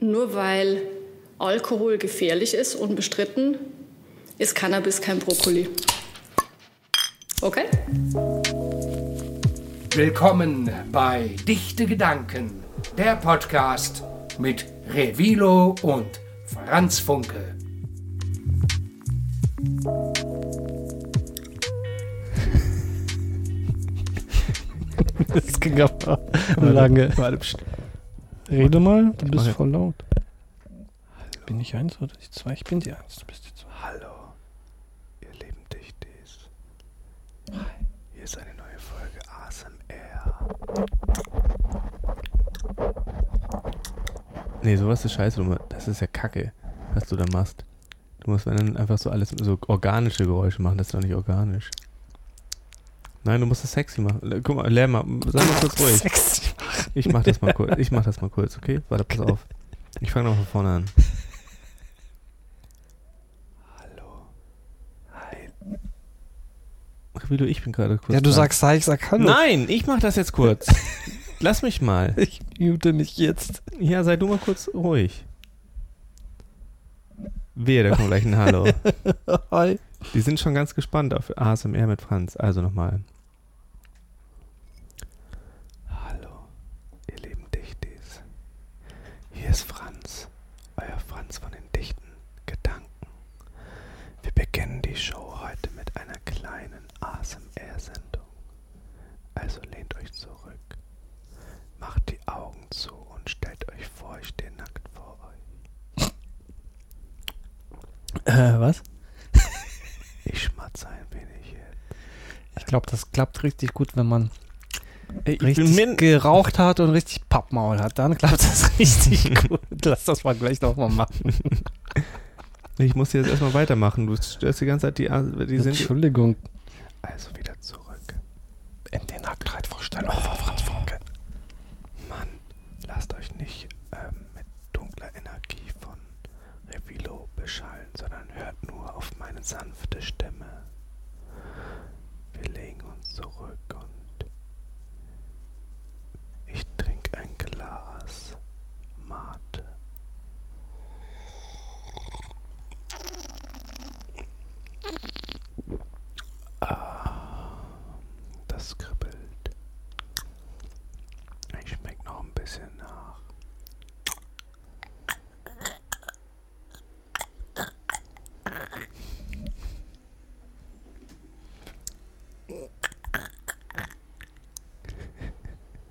Nur weil Alkohol gefährlich ist, unbestritten, ist Cannabis kein Brokkoli. Okay? Willkommen bei Dichte Gedanken, der Podcast mit Revilo und Franz Funke. Das ging aber lange. Rede mal, du bist voll laut. Bin ich eins oder die zwei? Ich bin die eins, du bist die zwei. Hallo, ihr lieben Dichtis. Hier ist eine neue Folge ASMR. Nee, sowas ist scheiße. Das ist ja Kacke, was du da machst. Du musst dann einfach so alles, so organische Geräusche machen. Das ist doch nicht organisch. Nein, du musst es sexy machen. Guck mal, lern mal, sei mal kurz ruhig. Sexy. Ich mach das mal kurz. Ich mach das mal kurz, okay? Warte, pass auf. Ich fange noch von vorne an. Hallo. Hi. Wie du, ich bin gerade kurz. Ja, du dran. sagst hi, ich sag hallo. Nein, ich mach das jetzt kurz. Lass mich mal. Ich mute mich jetzt. Ja, sei du mal kurz ruhig. Wehe, da kommt gleich ein Hallo. Hi. Die sind schon ganz gespannt auf ASMR mit Franz. Also nochmal. Hallo, ihr lieben Dichtis. Hier ist Franz, euer Franz von den dichten Gedanken. Wir beginnen die Show heute mit einer kleinen ASMR-Sendung. Also lehnt euch zurück, macht die Augen zu und stellt euch vor, ich stehe nackt vor euch. Äh, was? Ich schmatze ein wenig jetzt. Ich glaube, das klappt richtig gut, wenn man Ich richtig geraucht hat und richtig Pappmaul hat. Dann klappt das richtig gut. Lass das mal gleich nochmal machen. Ich muss jetzt erstmal weitermachen. Du störst die ganze Zeit die, die sind. Entschuldigung. Also wieder zurück. In den Nacktheit-Vorstellung von Franz Funke. Mann, lasst euch nicht ähm, mit dunkler Energie von Revilo beschallen, sondern hört nur auf meine sanfte Stimme. Wir legen uns zurück und ich trinke ein Glas Mate. Ah, das kribbelt. Ich schmeck noch ein bisschen nach.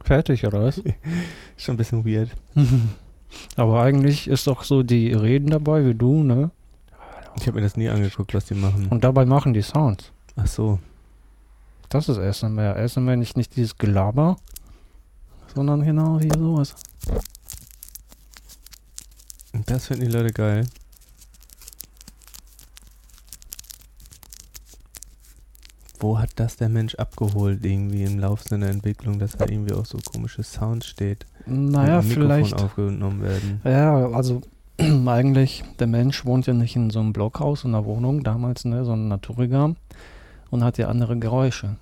Fertig, oder was? Schon ein bisschen weird. Aber eigentlich ist doch so, die reden dabei wie du, ne? Ich habe mir das nie angeguckt, was die machen. Und dabei machen die Sounds. Ach so. Das ist ASMR. ASMR nicht, nicht dieses Gelaber, sondern genau hier sowas. Das finden die Leute geil. Wo hat das der Mensch abgeholt, irgendwie im Laufe seiner Entwicklung, dass da irgendwie auch so komische Sounds steht? Naja, Mikrofon vielleicht. aufgenommen werden. Ja, also eigentlich, der Mensch wohnt ja nicht in so einem Blockhaus, in einer Wohnung damals, ne, sondern Naturigam und hat ja andere Geräusche.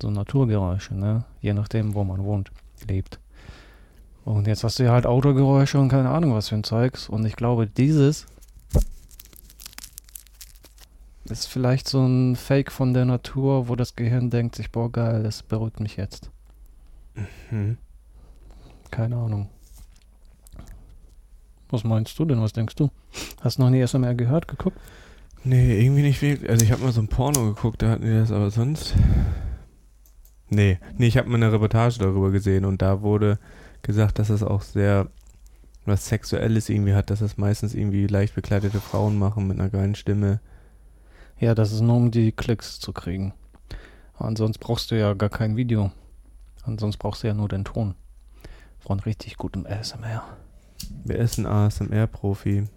So Naturgeräusche, ne? Je nachdem, wo man wohnt, lebt. Und jetzt hast du ja halt Autogeräusche und keine Ahnung was für ein Zeugs. Und ich glaube, dieses ist vielleicht so ein Fake von der Natur, wo das Gehirn denkt sich, boah geil, das beruhigt mich jetzt. Hm. Keine Ahnung. Was meinst du denn? Was denkst du? Hast du noch nie SMR gehört, geguckt? Nee, irgendwie nicht wirklich. Also ich habe mal so ein Porno geguckt, da hatten die das, aber sonst. Nee, nee, ich habe mal eine Reportage darüber gesehen und da wurde gesagt, dass es auch sehr was Sexuelles irgendwie hat, dass es meistens irgendwie leicht bekleidete Frauen machen mit einer geilen Stimme. Ja, das ist nur um die Klicks zu kriegen. Ansonsten brauchst du ja gar kein Video. Ansonsten brauchst du ja nur den Ton. Von richtig gutem ASMR. Wer ist ein ASMR-Profi?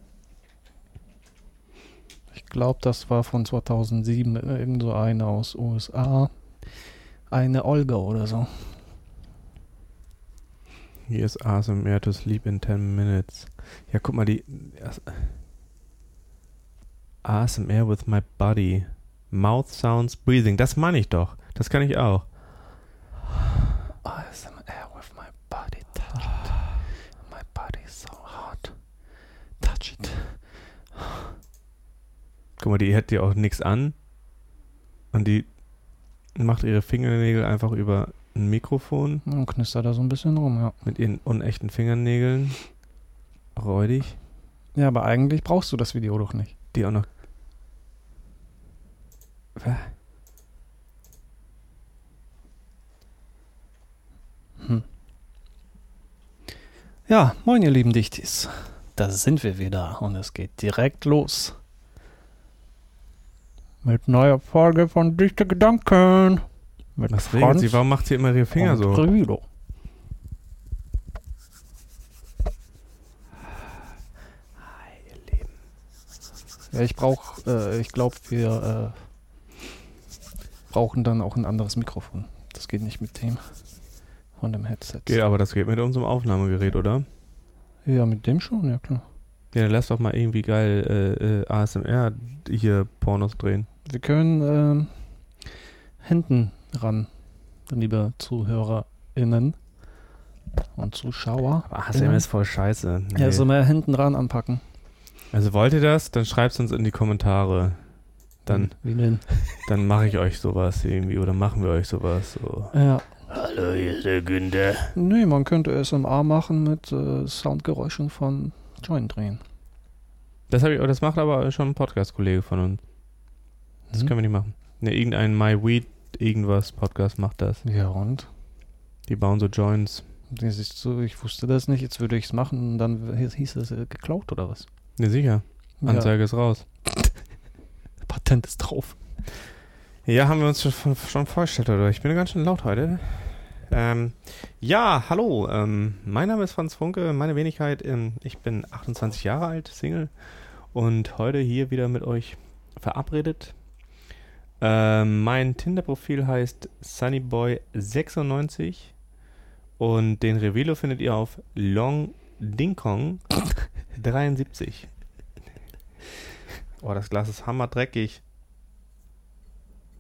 Ich glaube, das war von 2007 irgend so eine aus USA. Eine Olga oder so. Hier ist ASMR to sleep in 10 minutes. Ja, guck mal, die. ASMR with my body. Mouth sounds, breathing. Das meine ich doch. Das kann ich auch. ASMR with my body. Touch it. My body is so hot. Touch it. Guck mal, die hat dir auch nichts an. Und die macht ihre Fingernägel einfach über ein Mikrofon. Und knistert da so ein bisschen rum, ja. Mit ihren unechten Fingernägeln. Räudig. Ja, aber eigentlich brauchst du das Video doch nicht. Die auch noch. Hä? Ja, moin ihr lieben Dichtis. Da sind wir wieder und es geht direkt los. Mit neuer Folge von Dichte Gedanken. Mit Was regelt sie? Warum macht sie immer ihre Finger so? Revilo. Ja, ich brauch, äh, ich glaube, wir äh, brauchen dann auch ein anderes Mikrofon. Das geht nicht mit dem von dem Headset. Geht, aber das geht mit unserem Aufnahmegerät, oder? Ja, mit dem schon, ja klar. Ja, dann lass doch mal irgendwie geil äh, äh, ASMR hier Pornos drehen. Wir können ähm, hinten ran, liebe ZuhörerInnen und Zuschauer. Aber ASMR ist voll scheiße. Nee. Ja, also mehr hinten ran anpacken. Also wollt ihr das? Dann schreibt uns in die Kommentare. Dann, Wie denn? dann mache ich euch sowas irgendwie oder machen wir euch sowas. So. Ja. Hallo, hier ist der Günther. Nee, man könnte SMA machen mit äh, Soundgeräuschen von Joint drehen. Das, hab ich, das macht aber schon ein Podcast-Kollege von uns. Das Hm? können wir nicht machen. Ne, irgendein My Weed irgendwas Podcast macht das. Ja, und? Die bauen so Joints. Das ist so, ich wusste das nicht, jetzt würde ich es machen und dann hieß- hieß es äh, geklaut oder was? Ne, sicher. Anzeige ist raus. Ja, Patent ist drauf. Ja, haben wir uns schon, schon vorgestellt, oder? Ich bin ganz schön laut heute. Ähm, ja, hallo. Ähm, mein Name ist Franz Funke, meine Wenigkeit. Ähm, ich bin 28 Jahre alt, Single. Und heute hier wieder mit euch verabredet. Ähm, mein Tinder-Profil heißt Sunnyboy96. Und den Revelo findet ihr auf Long Dingkong 73. Oh, das Glas ist hammerdreckig.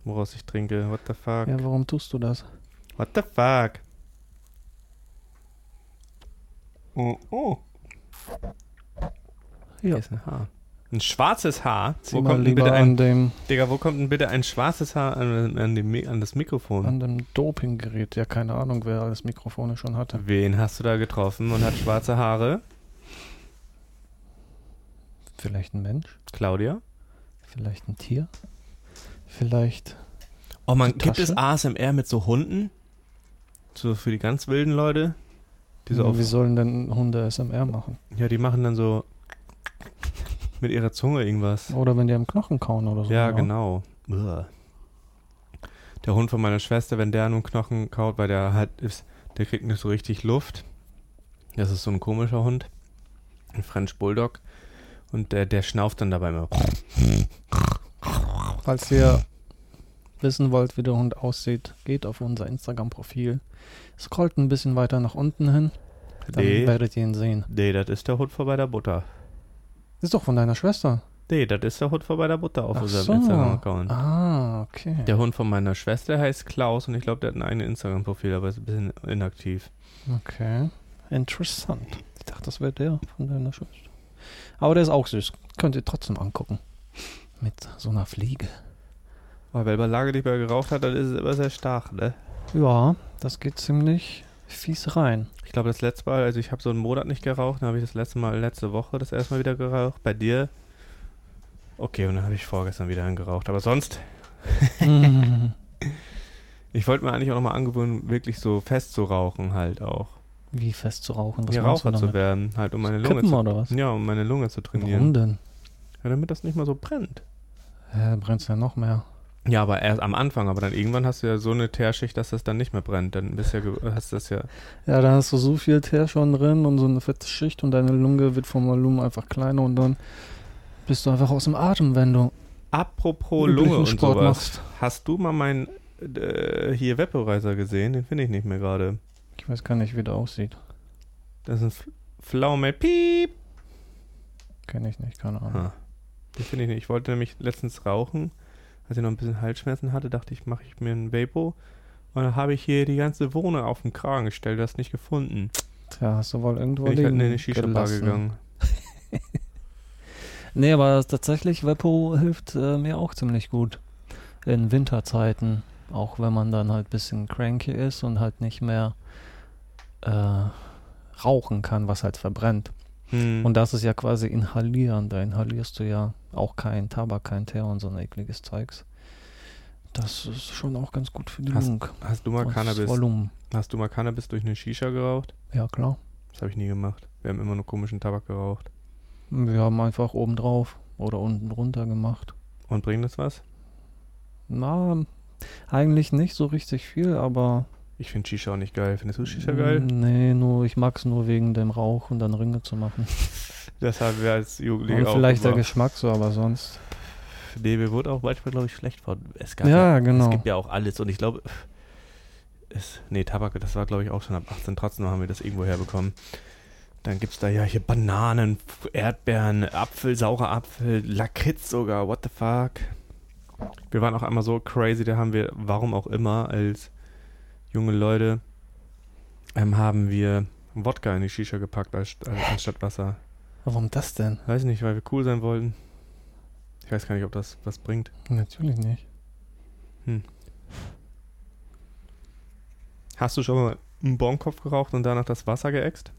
Woraus ich trinke. What the fuck? Ja, warum tust du das? What the fuck? Oh, oh. Ja. Hier ist ein Haar. Ein schwarzes Haar? Zieh Wo kommt, denn bitte ein, dem, Digga, wo kommt denn bitte ein schwarzes Haar an, an, dem, an das Mikrofon? an dem Dopinggerät. Ja, keine Ahnung, wer alles Mikrofone schon hatte. Wen hast du da getroffen und hat schwarze Haare? Vielleicht ein Mensch? Claudia? Vielleicht ein Tier? Vielleicht. Oh man, gibt es? ASMR mit so Hunden? So für die ganz wilden Leute? Die so Wie sollen denn Hunde SMR machen? ja, die machen dann so mit ihrer Zunge irgendwas. Oder wenn die am Knochen kauen oder so. Ja, genau. Uah. Der Hund von meiner Schwester, wenn der an einem Knochen kaut, weil der halt ist, der kriegt nicht so richtig Luft. Das ist so ein komischer Hund. Ein French Bulldog. Und der, der schnauft dann dabei immer. Falls ihr wissen wollt, wie der Hund aussieht, geht auf unser Instagram-Profil. Scrollt ein bisschen weiter nach unten hin. Dann Nee, werdet ihr ihn sehen. nee, das ist der Hund von bei der Butter. Ist doch von deiner Schwester. Nee, das ist der Hund von bei der Butter auf Ach unserem so. Instagram-Account. Ah, okay. Der Hund von meiner Schwester heißt Klaus und ich glaube, der hat ein eigenes Instagram-Profil, aber ist ein bisschen inaktiv. Okay. Interessant. Ich dachte, das wäre der von deiner Schwester. Aber der ist auch süß. Könnt ihr trotzdem angucken. Mit so einer Fliege. Aber wenn man lange nicht mehr geraucht hat, dann ist es immer sehr stark, ne? Ja, das geht ziemlich fies rein. Ich glaube, das letzte Mal, also ich habe so einen Monat nicht geraucht, dann habe ich das letzte Mal letzte Woche das erste Mal wieder geraucht. Bei dir. Okay, und dann habe ich vorgestern wieder geraucht. Aber sonst, ich wollte mir eigentlich auch nochmal angewöhnen, wirklich so fest zu rauchen, halt auch. Wie fest zu rauchen? Was ja, Raucher zu werden, halt, um meine Lunge Kippen zu. oder was? Ja, um meine Lunge zu Warum trainieren. denn? Ja, damit das nicht mal so brennt. Äh, brennt's ja noch mehr. Ja, aber erst am Anfang, aber dann irgendwann hast du ja so eine Teerschicht, dass das dann nicht mehr brennt. Dann bist ja, hast du das ja. Ja, da hast du so viel Teer schon drin und so eine fette Schicht und deine Lunge wird vom Volumen einfach kleiner und dann bist du einfach aus dem Atem, wenn du Apropos Lunge und Sport sowas. machst. Hast du mal meinen äh, hier Vaporizer gesehen? Den finde ich nicht mehr gerade. Ich weiß gar nicht, wie der aussieht. Das ist ein Pflaume. Piep. Kenne ich nicht, keine Ahnung. Ah, den finde ich nicht. Ich wollte nämlich letztens rauchen. Als ich noch ein bisschen Halsschmerzen hatte, dachte ich, mache ich mir einen Vapo. Und dann habe ich hier die ganze Wohnung auf den Kragen gestellt, das nicht gefunden. Tja, hast du wohl irgendwo Bin ich halt in eine Shisha-Bar gegangen. Nee, aber tatsächlich, Weppo hilft äh, mir auch ziemlich gut in Winterzeiten. Auch wenn man dann halt ein bisschen cranky ist und halt nicht mehr äh, rauchen kann, was halt verbrennt. Hm. Und das ist ja quasi inhalieren. Da inhalierst du ja auch kein Tabak, kein Teer und so ein ekliges Zeugs. Das ist schon auch ganz gut für die Hast- Lungen. hast du mal und Cannabis? Volumen. Hast du mal Cannabis durch eine Shisha geraucht? Ja, klar. Das habe ich nie gemacht. Wir haben immer nur komischen Tabak geraucht. Wir haben einfach oben drauf oder unten drunter gemacht. Und bringt das was? Na, eigentlich nicht so richtig viel, aber. Ich finde Shisha auch nicht geil. Findest du Shisha geil? Nee, nur, ich mag es nur wegen dem Rauch und dann Ringe zu machen. Das haben wir als Jugendliche Und auch vielleicht der gemacht. Geschmack so, aber sonst. Nee, mir wurde auch manchmal, glaube ich, schlecht von. Es gab Ja, genau. Es gibt ja auch alles und ich glaube, es, nee, Tabak, das war, glaube ich, auch schon ab 18. Trotzdem haben wir das irgendwo herbekommen. Dann gibt es da ja hier Bananen, Erdbeeren, Apfel, saurer Apfel, Lakritz sogar, what the fuck. Wir waren auch einmal so crazy, da haben wir, warum auch immer, als junge Leute, ähm, haben wir Wodka in die Shisha gepackt als, äh, anstatt Wasser. Warum das denn? Weiß nicht, weil wir cool sein wollten. Ich weiß gar nicht, ob das was bringt. Natürlich nicht. Hast du schon mal einen Bonkopf geraucht und danach das Wasser geäxt?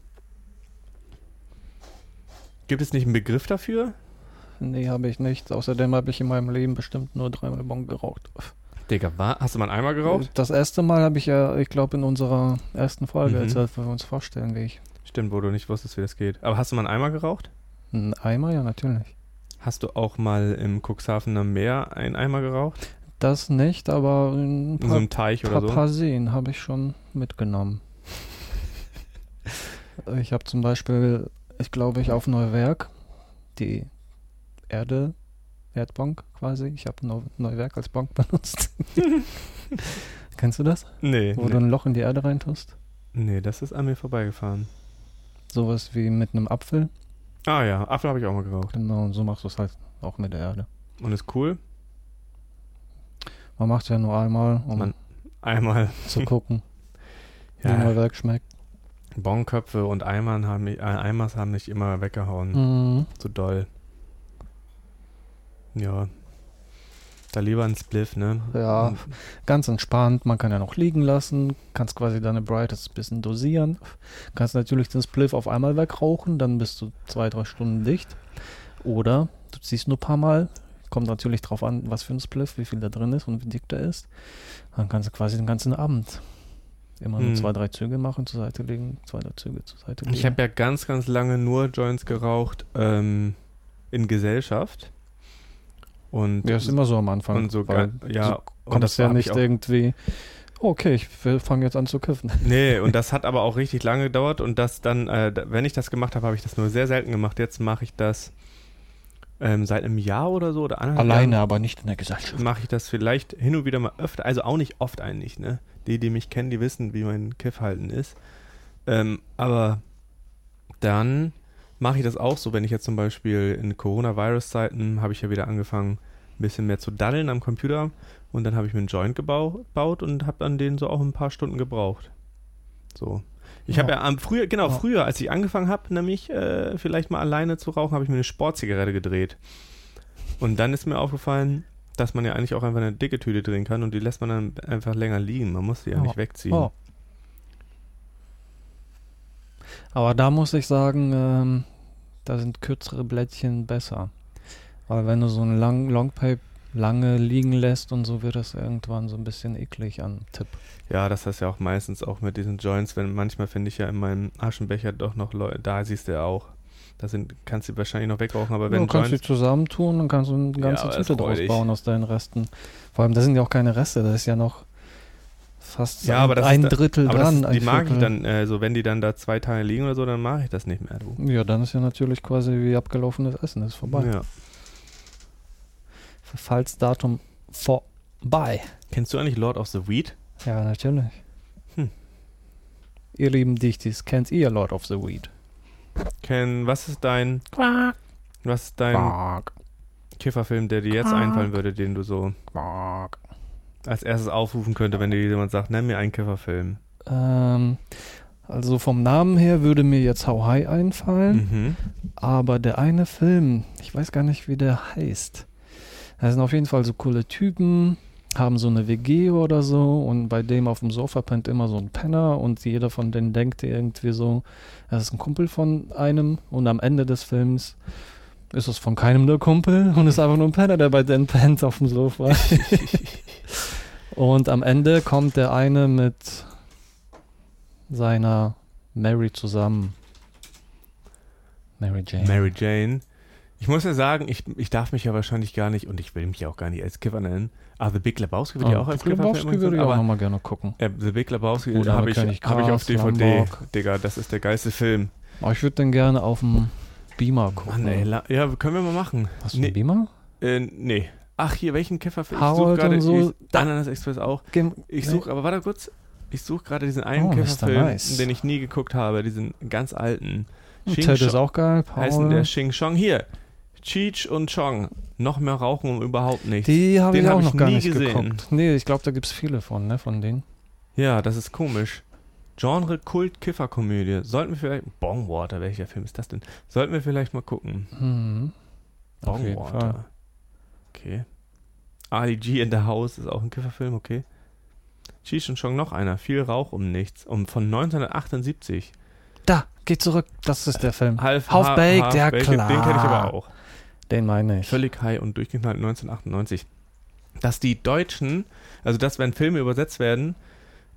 Gibt es nicht einen Begriff dafür? Nee, habe ich nicht. Außerdem habe ich in meinem Leben bestimmt nur dreimal Bon geraucht. Digga, war, hast du mal einen Eimer geraucht? Das erste Mal habe ich ja, ich glaube, in unserer ersten Folge Mhm. erzählt, wo wir uns vorstellen, wie ich. Stimmt, wo du nicht wusstest, wie das geht. Aber hast du mal einen Eimer geraucht? Ein Eimer, ja, natürlich. Hast du auch mal im Cuxhavener Meer einen Eimer geraucht? Das nicht, aber ein In so paar, einem Teich oder paar, so? paar Seen habe ich schon mitgenommen. ich habe zum Beispiel, ich glaube, ich auf Neuwerk die Erde, Erdbank quasi. Ich habe Neu Neuwerk als Bank benutzt. Kennst du das? Nee, Wo du nee. ein Loch in die Erde reintust? nee, das ist an mir vorbeigefahren. Sowas wie mit einem Apfel. Ah ja, Apfel habe ich auch mal geraucht. Genau, und so machst du es halt auch mit der Erde. Und ist cool. Man macht ja nur einmal, um Man- Einmal zu gucken, wie ja, Neuwerk schmeckt. Bonköpfe und Eimern haben mich, äh, Eimers haben mich immer weggehauen. Mhm. Zu doll. Ja. Da lieber ein Spliff, ne? Ja, ganz entspannt. Man kann ja noch liegen lassen. Kannst quasi deine Brightest ein bisschen dosieren. Kannst natürlich den Spliff auf einmal wegrauchen. Dann bist du zwei, drei Stunden dicht. Oder du ziehst nur ein paar Mal. Kommt natürlich drauf an, was für ein Spliff, wie viel da drin ist und wie dick der ist. Dann kannst du quasi den ganzen Abend immer nur Hm. zwei, drei Züge machen, zur Seite legen, zwei, drei Züge zur Seite legen. Ich habe ja ganz, ganz lange nur Joints geraucht ähm, in Gesellschaft. Und, ja, ist immer so am Anfang. und so, weil ja, du und kommst ja nicht irgendwie, okay, ich fange jetzt an zu kiffen. Nee, und das hat aber auch richtig lange gedauert und das dann, äh, wenn ich das gemacht habe, habe ich das nur sehr selten gemacht. Jetzt mache ich das ähm, seit einem Jahr oder so oder anderthalb Alleine, Jahren aber nicht in der Gesellschaft. mache ich das vielleicht hin und wieder mal öfter, also auch nicht oft eigentlich, ne? Die, die mich kennen, die wissen, wie mein Kiffhalten ist. Ähm, aber dann mache ich das auch so, wenn ich jetzt zum Beispiel in Coronavirus-Zeiten habe ich ja wieder angefangen, ein bisschen mehr zu daddeln am Computer und dann habe ich mir einen Joint gebau- gebaut und habe an den so auch ein paar Stunden gebraucht. So. Ich habe Ja. ja am früher, genau, Ja. früher, als ich angefangen habe, nämlich äh, vielleicht mal alleine zu rauchen, habe ich mir eine Sportzigarette gedreht. Und dann ist mir aufgefallen, dass man ja eigentlich auch einfach eine dicke Tüte drehen kann und die lässt man dann einfach länger liegen. Man muss die ja Ja. nicht wegziehen. Oh. Aber da muss ich sagen, ähm, da sind kürzere Blättchen besser. Weil wenn du so einen lang, Longpipe lange liegen lässt und so wird das irgendwann so ein bisschen eklig an Tipp. Ja, das ist ja auch meistens auch mit diesen Joints, wenn manchmal finde ich ja in meinem Aschenbecher doch noch Leute, da siehst du ja auch. Da sind, kannst du wahrscheinlich noch wegrauchen, aber wenn du kannst die zusammentun und kannst so eine ganze das Tüte draus bauen aus deinen Resten. Vor allem, das sind ja auch keine Reste, das ist ja noch fast Ja, ein, aber das ein ist da- Drittel Aber das dran. ist, die mag ich dann, äh, so wenn die dann da zwei Tage liegen oder so, dann mache ich das nicht mehr, du. Ja, dann ist ja natürlich quasi wie abgelaufenes Essen, ist vorbei. Ja. Verfallsdatum vorbei. Kennst du eigentlich Lord of the Weed? Ja, natürlich. Hm. Ihr lieben Dichtis, kennt ihr Lord of the Weed? Ken, was ist dein, Quack, was ist dein quack, Kifferfilm, der dir jetzt Quack. einfallen würde, den du so quack. Als erstes aufrufen könnte, wenn dir jemand sagt, nenn mir einen Kifferfilm. Ähm, Also vom Namen her würde mir jetzt How High einfallen, Mhm. aber der eine Film, ich weiß gar nicht, wie der heißt. Da sind auf jeden Fall so coole Typen, haben so eine WG oder so und bei dem auf dem Sofa pennt immer so ein Penner und jeder von denen denkt irgendwie so, das ist ein Kumpel von einem und am Ende des Films ist es von keinem der Kumpel und ist einfach nur ein Penner, der bei denen pennt auf dem Sofa. und am Ende kommt der eine mit seiner Mary zusammen. Mary Jane. Mary Jane. Ich muss ja sagen, ich, ich darf mich ja wahrscheinlich gar nicht und ich will mich ja auch gar nicht als Kiffer nennen. Aber The Big Lebowski würde ich auch als Kiffer Lebowski würde ich auch nochmal gerne gucken. äh, The Big Lebowski habe ich, hab ich auf DVD. Lombok. Digga, das ist der geilste Film. Aber ich würde den gerne auf dem Beamer gucken. Mann, ey, ja, können wir mal machen. Hast du einen Nee, Beamer? äh, nee. Ach, hier, welchen Kifferfilm? Ich suche gerade so. ich- Ananas Express auch. Ich suche, aber warte kurz. Ich suche gerade diesen einen Oh, Mr. Kifferfilm, Nice. den ich nie geguckt habe, diesen ganz alten. Xing Ted ist Chong- auch geil. Paul. heißen der Xing Chong. Hier, Cheech und Chong. Noch mehr rauchen um überhaupt nichts. Die habe ich hab auch ich noch gar nie nicht gesehen. geguckt. Nee, ich glaube, da gibt es viele von, ne, von denen. Ja, das ist komisch. Genre Kult Kifferkomödie. Sollten wir vielleicht. Bongwater, welcher Film ist das denn? Sollten wir vielleicht mal gucken. Mhm. Fall. Bongwater. Okay. Ali G in the House ist auch ein Kifferfilm, okay. Cheech und Chong noch einer. Viel Rauch um nichts. Um, von 1978. Da, geh zurück. Das ist der Film. Half, Half-Baked, Half- ja Half-Baked, Den kenne ich klar. aber auch. Den meine ich. Völlig high und durchgeknallt 1998. Dass die Deutschen, also dass wenn Filme übersetzt werden,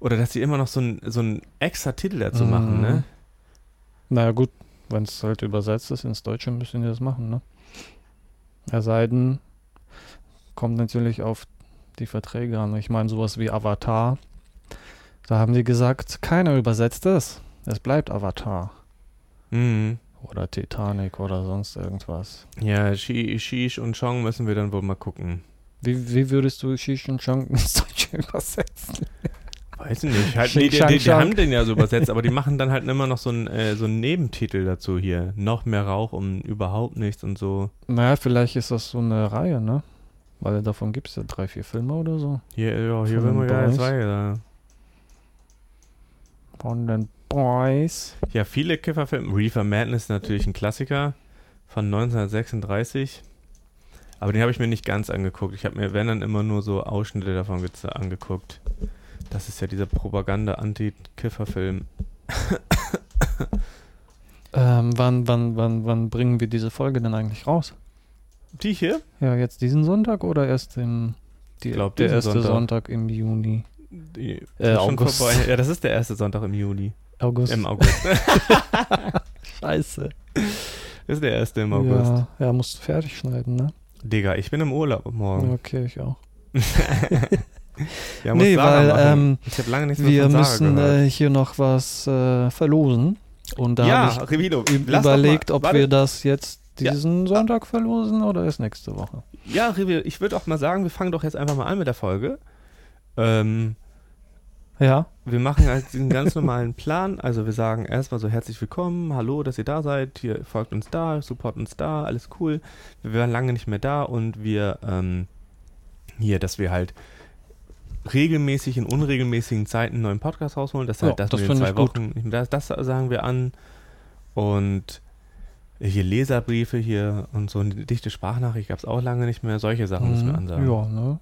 oder dass sie immer noch so einen so extra Titel dazu Mhm. machen, ne? Naja, gut, wenn es halt übersetzt ist ins Deutsche, müssen die das machen, ne? Es sei denn, kommt natürlich auf die Verträge an. Ich meine, sowas wie Avatar, da haben die gesagt, keiner übersetzt es. Es bleibt Avatar. Mhm. Oder Titanic oder sonst irgendwas. Ja, Shi- Shish und Chong müssen wir dann wohl mal gucken. Wie, wie würdest du Shish und Chong ins Deutsche übersetzen? Weiß ich nicht. Halt, nee, die, die, die haben den ja so übersetzt, aber die machen dann halt immer noch so einen, äh, so einen Nebentitel dazu hier. Noch mehr Rauch um überhaupt nichts und so. Naja, vielleicht ist das so eine Reihe, ne? Weil davon gibt es ja drei, vier Filme oder so. Hier, ja, hier Von will man den ja Boys. zwei. Da. Von den Boys. Ja, viele Kifferfilme. Reefer Madness ist natürlich ein Klassiker von 1936. Aber den habe ich mir nicht ganz angeguckt. Ich habe mir, wenn dann immer nur so Ausschnitte davon angeguckt. Das ist ja dieser Propaganda-Anti-Kiffer-Film. Ähm, wann, wann, wann, wann bringen wir diese Folge denn eigentlich raus? Die hier? Ja, jetzt diesen Sonntag oder erst im die, glaub, der erste Sonntag. Sonntag. im Juni? Die, Äh, August. Ja, das ist der erste Sonntag im Juni. August. Im August. Scheiße. Das ist der erste im August. Ja, ja, musst du fertig schneiden, ne? Digga, ich bin im Urlaub morgen. Okay, ich auch. Ja, Nee, weil, ähm, ich habe lange nichts mehr Wir müssen äh, hier noch was äh, verlosen. Und da ja, habe Revilo, ich doch überlegt, mal, ob warte. wir das jetzt Ja. diesen Sonntag verlosen oder erst nächste Woche. Ja, Revilo, ich würde auch mal sagen, wir fangen doch jetzt einfach mal an mit der Folge. Ähm, Ja. wir machen halt diesen ganz normalen Plan. Also wir sagen erstmal so herzlich willkommen, hallo, dass ihr da seid, hier folgt uns da, support uns da, alles cool. Wir waren lange nicht mehr da und wir ähm, hier, dass wir halt regelmäßig in unregelmäßigen Zeiten einen neuen Podcast rausholen. Das, Ja, halt, das wir in zwei gut. Wochen, das, das sagen wir an. Und hier Leserbriefe hier und so eine dichte Sprachnachricht gab es auch lange nicht mehr. Solche Sachen müssen wir Mhm. ansagen. Ja, ne?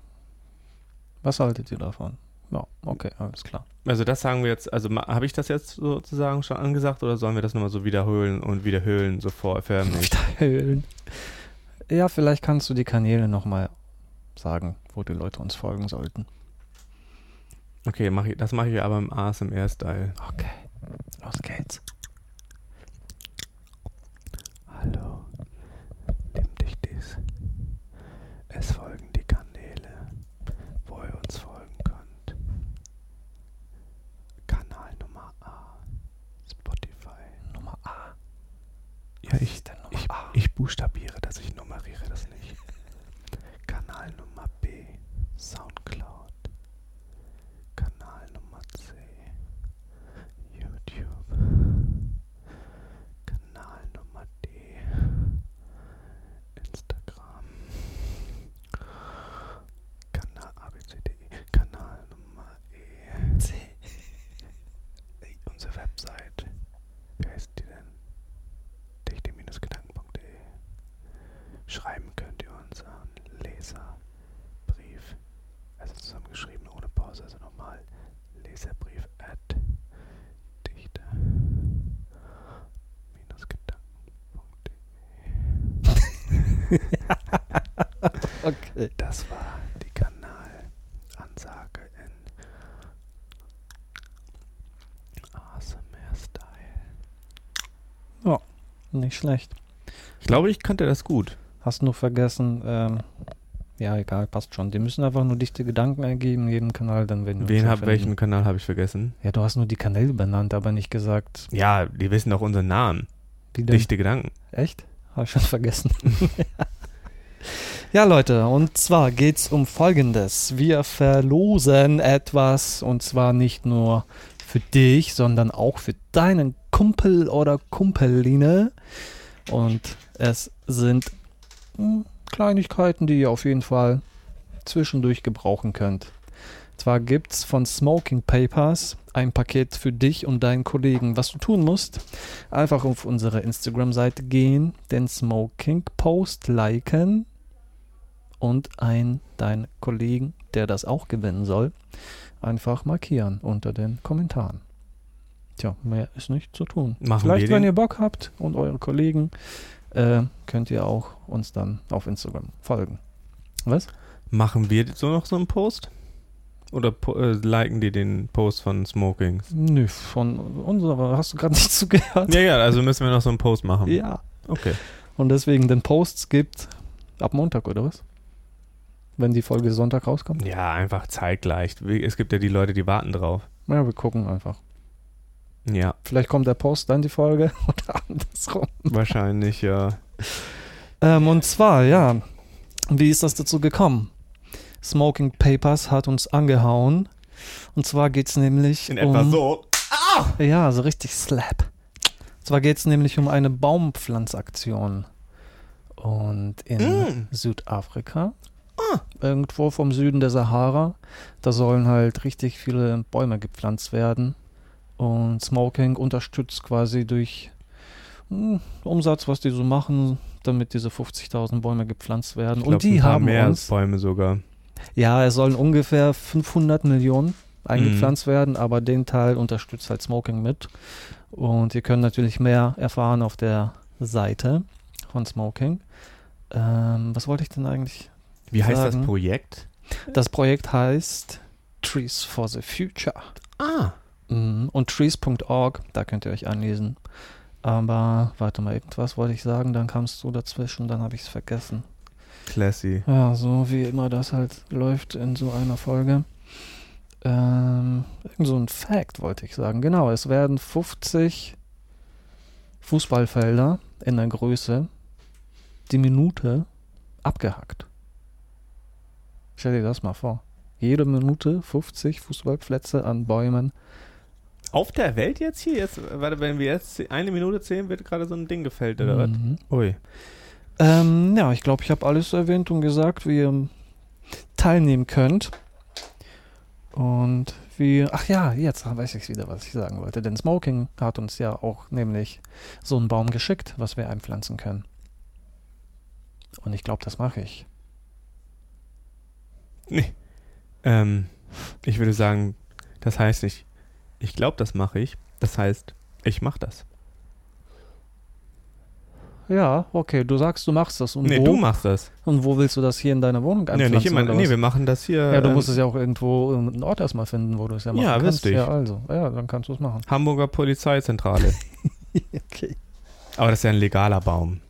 Was haltet ihr davon? Ja, okay, alles klar. Also das sagen wir jetzt, also habe ich das jetzt sozusagen schon angesagt oder sollen wir das nochmal so wiederholen und wiederholen sofort förmlich? Wiederholen. Ja, vielleicht kannst du die Kanäle nochmal sagen, wo die Leute uns folgen sollten. Okay, mach ich, das mache ich aber im ASMR-Style. Okay, los geht's. Hallo, nimm dich dies. Es folgen die Kanäle, wo ihr uns folgen könnt. Kanal Nummer A, Spotify. Nummer A. Ja, ich, Nummer ich, A? ich buchstabiere das, ich nummeriere das nicht. Kanal Nummer B, Soundcloud. Kanal Nummer C, YouTube. Kanal Nummer D, Instagram. Kanal ABCDE, Kanal Nummer E. C. Ey, Unsere Website Schreiben könnt ihr uns an Leserbrief, also zusammengeschrieben ohne Pause, also normal. Leserbrief at dichte Okay. Das war die Kanalansage in ASMR-Style. Nicht schlecht. Ich glaube, ich kannte das gut. Hast nur vergessen, ähm, ja, egal, passt schon. Die müssen einfach nur dichte Gedanken eingeben, in jedem Kanal, dann werden Wen hab, welchen Kanal habe ich vergessen? Ja, du hast nur die Kanäle benannt, aber nicht gesagt, Ja, die wissen doch unseren Namen. Dichte Gedanken. Echt? Habe ich schon vergessen. ja, Leute, und zwar geht's um Folgendes. Wir verlosen etwas und zwar nicht nur für dich, sondern auch für deinen Kumpel oder Kumpeline. Und es sind hm, Kleinigkeiten, die ihr auf jeden Fall zwischendurch gebrauchen könnt. Zwar gibt's von Smoking Papers ein Paket für dich und deinen Kollegen. Was du tun musst, einfach auf unsere Instagram-Seite gehen, den Smoking-Post liken und einen deinen Kollegen, der das auch gewinnen soll, einfach markieren unter den Kommentaren. Tja, mehr ist nicht zu tun. Machen Vielleicht, wenn ihr Bock habt und eure Kollegen, äh, könnt ihr auch uns dann auf Instagram folgen. Was? Machen wir so noch so einen Post? Oder äh, liken die den Post von Smokings? Nö, von unserer hast du gerade nicht zugehört. Ja, ja, also müssen wir noch so einen Post machen. Ja. Okay. Und deswegen den Posts gibt ab Montag, oder was? Wenn die Folge Sonntag rauskommt? Ja, einfach zeitgleich. Es gibt ja die Leute, die warten drauf. Ja, wir gucken einfach. Ja, Vielleicht kommt der Post, dann die Folge oder andersrum. wahrscheinlich, ja. Ähm, und zwar, ja, wie ist das dazu gekommen? Smoking Papers hat uns angehauen. Und zwar geht es nämlich In um... etwa so. Ja, so richtig slap. Und zwar geht es nämlich um eine Baumpflanzaktion. Und in Mm. Südafrika, irgendwo vom Süden der Sahara, da sollen halt richtig viele Bäume gepflanzt werden. Und Smoking unterstützt quasi durch hm, Umsatz, was die so machen, damit diese 50.000 Bäume gepflanzt werden. Glaub, Und die haben mehr uns, Bäume sogar. ja, es sollen ungefähr 500 Millionen eingepflanzt Mhm. werden, aber den Teil unterstützt halt Smoking mit. Und ihr könnt natürlich mehr erfahren auf der Seite von Smoking. Ähm, was wollte ich denn eigentlich? Wie heißt sagen. das Projekt? Das Projekt heißt Trees for the Future. Ah. Mhm. Und trees.org, da könnt ihr euch anlesen. Aber warte mal, irgendwas wollte ich sagen, dann kamst du dazwischen, dann habe ich es vergessen. Classy. Ja, so wie immer das halt läuft in so einer Folge. Ähm, irgend so ein Fact wollte ich sagen. Genau, es werden 50 Fußballfelder in der Größe die Minute abgehackt. Stell dir das mal vor. Jede Minute 50 Fußballplätze an Bäumen. Auf der Welt jetzt hier? Jetzt, warte, wenn wir jetzt eine Minute zählen, wird gerade so ein Ding gefällt, oder was? Mhm. Ui. Ähm, ja, ich glaube, ich habe alles erwähnt und gesagt, wie ihr teilnehmen könnt. Und wie, ach ja, jetzt weiß ich wieder, was ich sagen wollte. Denn Smoking hat uns ja auch nämlich so einen Baum geschickt, was wir einpflanzen können. Und ich glaube, das mache ich. Nee. Ähm, ich würde sagen, das heißt nicht, ich glaube, das mache ich. Das heißt, ich mache das. Ja, okay, du sagst, du machst das. Und, nee, wo, du machst das. und wo willst du das hier in deiner Wohnung Nee, einpflanzen? nicht immer. Nee, wir machen das hier. ja, du ähm, musst es ja auch irgendwo einen Ort erstmal finden, wo du es ja machen Ja, kannst. Ja, also. Ja, dann kannst du es machen. Hamburger Polizeizentrale. okay. Aber das ist ja ein legaler Baum.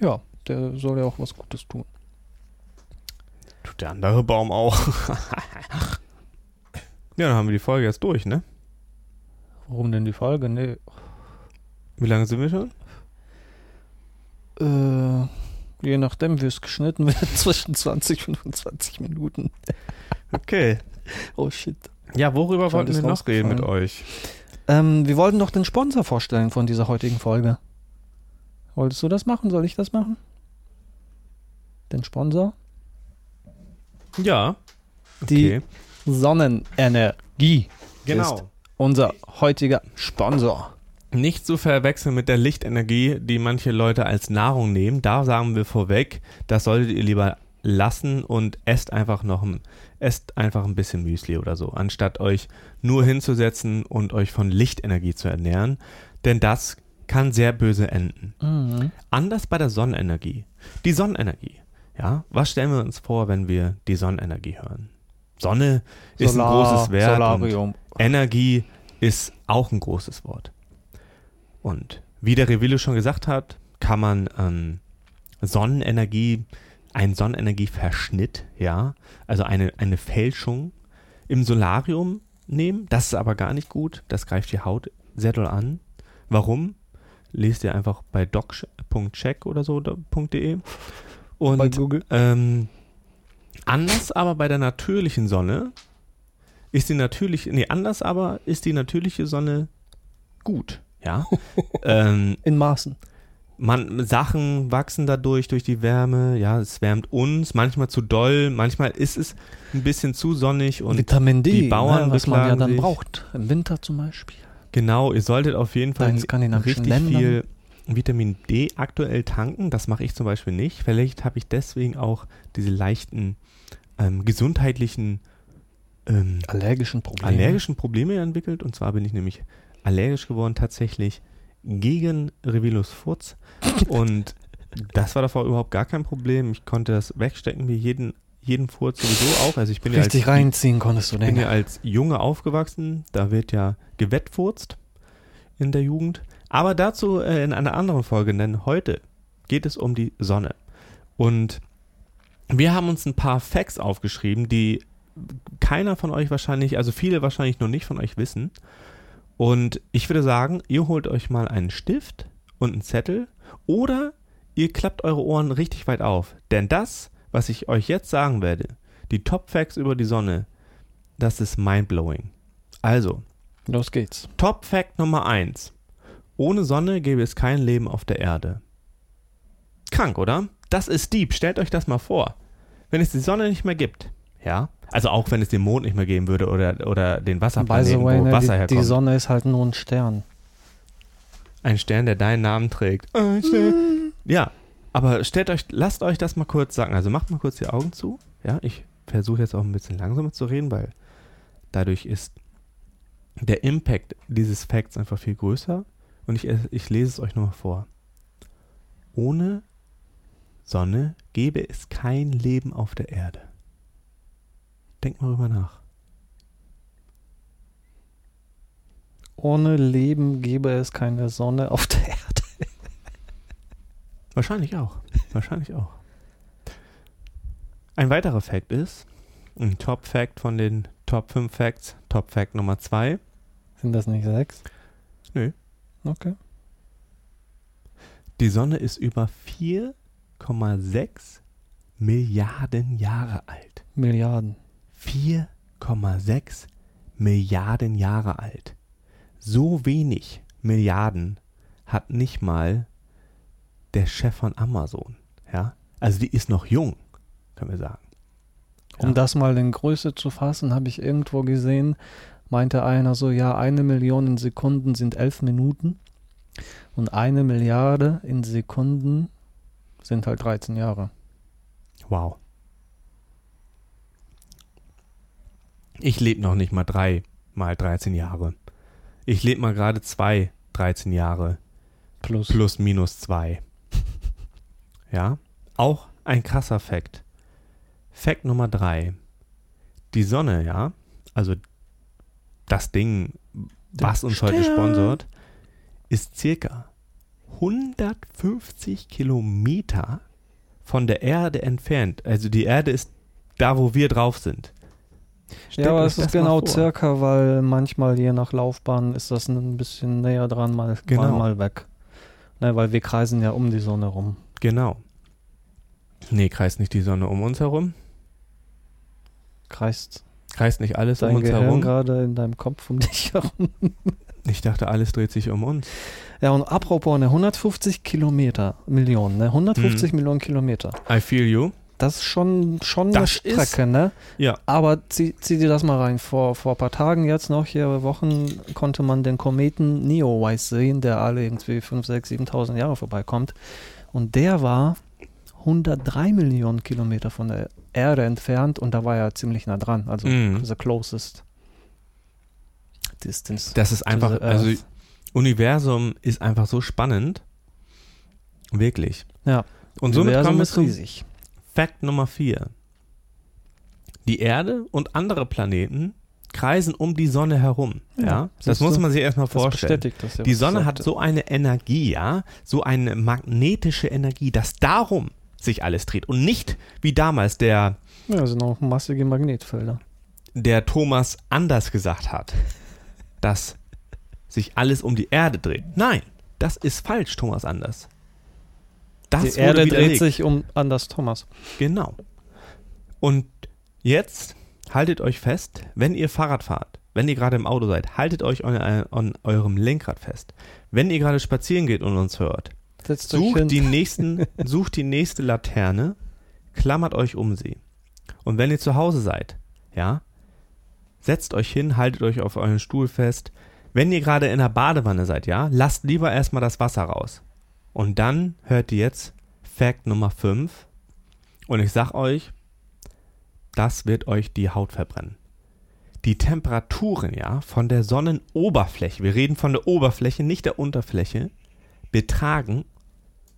Ja, der soll ja auch was Gutes tun. Tut der andere Baum auch. ja, dann haben wir die Folge jetzt durch, ne? Warum denn die Folge? Nee. Wie lange sind wir schon? Äh, je nachdem, wie es geschnitten wird, zwischen 20 und 25 Minuten. Okay. Oh shit. Ja, worüber Schon wollten wir noch reden mit euch? Ähm, wir wollten doch den Sponsor vorstellen von dieser heutigen Folge. Wolltest du das machen? Soll ich das machen? Den Sponsor? Ja. Die Sonnenenergie Genau. ist unser heutiger Sponsor. Nicht zu verwechseln mit der Lichtenergie, die manche Leute als Nahrung nehmen. Da sagen wir vorweg, das solltet ihr lieber lassen und esst einfach noch ein, esst einfach ein bisschen Müsli oder so, anstatt euch nur hinzusetzen und euch von Lichtenergie zu ernähren. Denn das kann sehr böse enden. Mhm. Anders bei der Sonnenenergie. Die Sonnenenergie. Ja, was stellen wir uns vor, wenn wir die Sonnenenergie hören? Sonne ist ein Solar- großes Wert und Solarium. Energie ist auch ein großes Wort. Und wie der Reville schon gesagt hat, kann man ähm, Sonnenenergie, einen Sonnenenergieverschnitt, ja, also eine, eine Fälschung im Solarium nehmen. Das ist aber gar nicht gut. Das greift die Haut sehr doll an. Warum? Lest ihr einfach bei doc.check oder so da- .de. Und Bei Google. ähm, anders aber bei der natürlichen Sonne ist die natürliche, nee, anders aber ist die natürliche Sonne gut, ja. ähm, In Maßen. man, Sachen wachsen dadurch, durch die Wärme, ja, es wärmt uns, manchmal zu doll, manchmal ist es ein bisschen zu sonnig und Vitamin D, die Bauern ne, was man ja dann sich. braucht. Im Winter zum Beispiel. Genau, ihr solltet auf jeden Fall richtig Ländern. viel Vitamin D aktuell tanken. Das mache ich zum Beispiel nicht. Vielleicht habe ich deswegen auch diese leichten ähm, gesundheitlichen ähm, Allergischen Probleme. allergischen Probleme entwickelt. Und zwar bin ich nämlich allergisch geworden tatsächlich gegen Revilus Furz. Und das war davor überhaupt gar kein Problem. Ich konnte das wegstecken wie jeden, jeden Furz sowieso auch. Also ich bin ja Richtig als, reinziehen konntest du bin den. ja als Junge aufgewachsen. Da wird ja gewettfurzt in der Jugend. Aber dazu äh, in einer anderen Folge, denn heute geht es um die Sonne. Und wir haben uns ein paar Facts aufgeschrieben, die keiner von euch wahrscheinlich, also viele wahrscheinlich noch nicht von euch wissen. Und ich würde sagen, ihr holt euch mal einen Stift und einen Zettel oder ihr klappt eure Ohren richtig weit auf. Denn das, was ich euch jetzt sagen werde, die Top Facts über die Sonne, das ist mindblowing. Also, Los geht's. Top Fact Nummer 1. Ohne Sonne gäbe es kein Leben auf der Erde. Krank, oder? Das ist deep. Stellt euch das mal vor. Wenn es die Sonne nicht mehr gibt, ja, also auch wenn es den Mond nicht mehr geben würde oder, oder den Wasserplaneten, way, wo ne, Wasser die, herkommt. die Sonne ist halt nur ein Stern. Ein Stern, der deinen Namen trägt. Stern. Ja, aber stellt euch, lasst euch das mal kurz sagen. Also macht mal kurz die Augen zu. Ja, ich versuche jetzt auch ein bisschen langsamer zu reden, weil dadurch ist der Impact dieses Facts einfach viel größer. Und ich, ich lese es euch nochmal vor. Ohne Sonne gäbe es kein Leben auf der Erde. Denkt mal drüber nach. Ohne Leben gäbe es keine Sonne auf der Erde. Wahrscheinlich auch. Wahrscheinlich auch. Ein weiterer Fact ist, ein Top Fact von den Top 5 Facts, Top Fact Nummer 2. Sind das nicht sechs? Nö. Okay. Die Sonne ist über 4,6 Milliarden Jahre alt. Milliarden. 4,6 Milliarden Jahre alt. So wenig Milliarden hat nicht mal der Chef von Amazon. Ja? Also die ist noch jung, können wir sagen. Um Ja. das mal in Größe zu fassen, habe ich irgendwo gesehen, meinte einer so, ja, eine Million in Sekunden sind elf Minuten und eine Milliarde in Sekunden sind halt 13 Jahre. Wow. Ich lebe noch nicht mal drei mal 13 Jahre. Ich lebe mal gerade zwei 13 Jahre Plus. plus minus zwei. Ja, auch ein krasser Fakt. Fakt Nummer drei. Die Sonne, ja, also das Ding, was uns heute Stern. sponsort, ist circa 150 Kilometer von der Erde entfernt. Also die Erde ist da, wo wir drauf sind. Stellt Ja, aber es ist genau circa, weil manchmal je nach Laufbahn ist das ein bisschen näher dran, mal, Genau. mal, mal weg. Ne, weil wir kreisen ja um die Sonne rum. Genau. Nee, kreist nicht die Sonne um uns herum. Kreist Kreist nicht alles um uns Gehirn herum. gerade in deinem Kopf um dich herum. Ich dachte, alles dreht sich um uns. Ja, und apropos, ne, 150 Kilometer, Millionen, ne, 150 Millionen Kilometer. I feel you. Das ist schon, schon eine Das Strecke, ist- ne? Ja. Aber zieh, zieh dir das mal rein. Vor, vor ein paar Tagen jetzt noch, hier Wochen, konnte man den Kometen Neowise sehen, der alle irgendwie 5, 6, 7.000 Jahre vorbeikommt. Und der war 103 Millionen Kilometer von der Erde entfernt und da war er ziemlich nah dran. Also Mhm. the closest distance. Das ist einfach, also. Universum ist einfach so spannend. Wirklich. Ja. Und somit Universum kommen wir ist riesig. Fakt Nummer 4. Die Erde und andere Planeten kreisen um die Sonne herum. Ja, Ja, das muss man sich erstmal Das vorstellen. das ja, Die Sonne hat so eine Energie, ja, so eine magnetische Energie, dass darum sich alles dreht und nicht wie damals der, Ja, das sind auch massige Magnetfelder. der Thomas anders gesagt hat, dass sich alles um die Erde dreht. Nein, das ist falsch, Thomas Anders. Das die Erde dreht widerlegt. sich um Anders Thomas. Genau. Und jetzt haltet euch fest, wenn ihr Fahrrad fahrt, wenn ihr gerade im Auto seid, haltet euch an, an eurem Lenkrad fest. Wenn ihr gerade spazieren geht und uns hört, sucht die, nächsten, sucht die nächste Laterne, klammert euch um sie. Und wenn ihr zu Hause seid, ja, setzt euch hin, haltet euch auf euren Stuhl fest. Wenn ihr gerade in der Badewanne seid, ja, lasst lieber erstmal das Wasser raus. Und dann hört ihr jetzt Fact Nummer 5. Und ich sag euch, das wird euch die Haut verbrennen. Die Temperaturen, ja, von der Sonnenoberfläche, wir reden von der Oberfläche, nicht der Unterfläche, betragen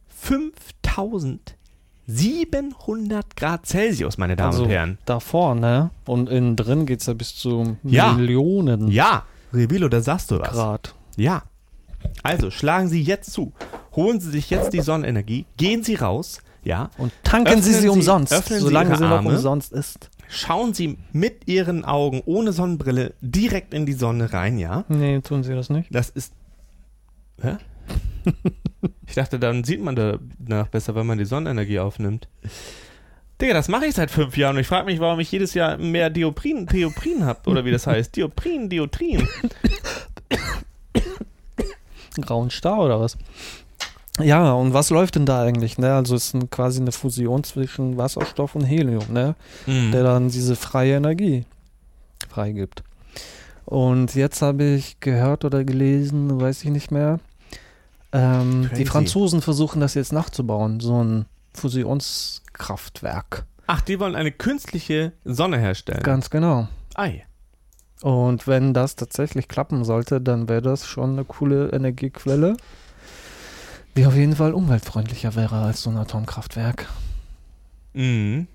5700 Grad Celsius, meine Damen also und Herren. davor, ne? Und innen drin geht es ja bis zu Ja. Millionen Ja, Revilo, da sagst du was. Grad. Ja. Also, schlagen Sie jetzt zu. Holen Sie sich jetzt die Sonnenenergie, gehen Sie raus, ja, Und tanken Öffnen sie sie Sie- umsonst, öffnen Sie solange Ihre sie, noch umsonst ist. schauen Sie mit Ihren Augen ohne Sonnenbrille direkt in die Sonne rein, ja. Nee, tun sie das nicht. Das ist. Hä? Ich dachte, dann sieht man danach besser, wenn man die Sonnenenergie aufnimmt. Digga, das mache ich seit fünf Jahren und ich frage mich, warum ich jedes Jahr mehr Dioprin, Dioprin habe, oder wie das heißt. Dioprin, Diotrin. Grauen Star oder was? Ja, und was läuft denn da eigentlich? Ne? Also es ist ein, quasi eine Fusion zwischen Wasserstoff und Helium, ne? Mhm. der dann diese freie Energie freigibt. Und jetzt habe ich gehört oder gelesen, weiß ich nicht mehr, ähm, die Franzosen versuchen das jetzt nachzubauen, so ein Fusionskraftwerk. Ach, die wollen eine künstliche Sonne herstellen. Ganz genau. Ei. Und wenn das tatsächlich klappen sollte, dann wäre das schon eine coole Energiequelle, die auf jeden Fall umweltfreundlicher wäre als so ein Atomkraftwerk. Mhm.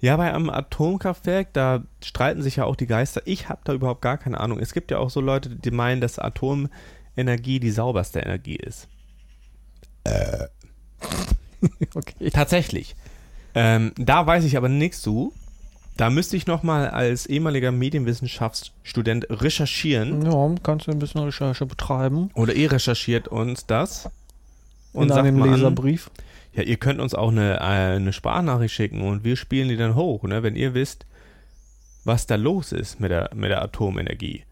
Ja, bei einem Atomkraftwerk, da streiten sich ja auch die Geister. Ich habe da überhaupt gar keine Ahnung. Es gibt ja auch so Leute, die meinen, dass Atomenergie die sauberste Energie ist. Okay. Tatsächlich. Ähm, da weiß ich aber nichts zu. Da müsste ich nochmal als ehemaliger Medienwissenschaftsstudent recherchieren. Ja, kannst du ein bisschen Recherche betreiben. Oder ihr recherchiert uns das. Und in einem mal an, Leserbrief. Ja, ihr könnt uns auch eine, äh, eine Sprachnachricht schicken und wir spielen die dann hoch, ne? wenn ihr wisst, was da los ist mit der, mit der Atomenergie.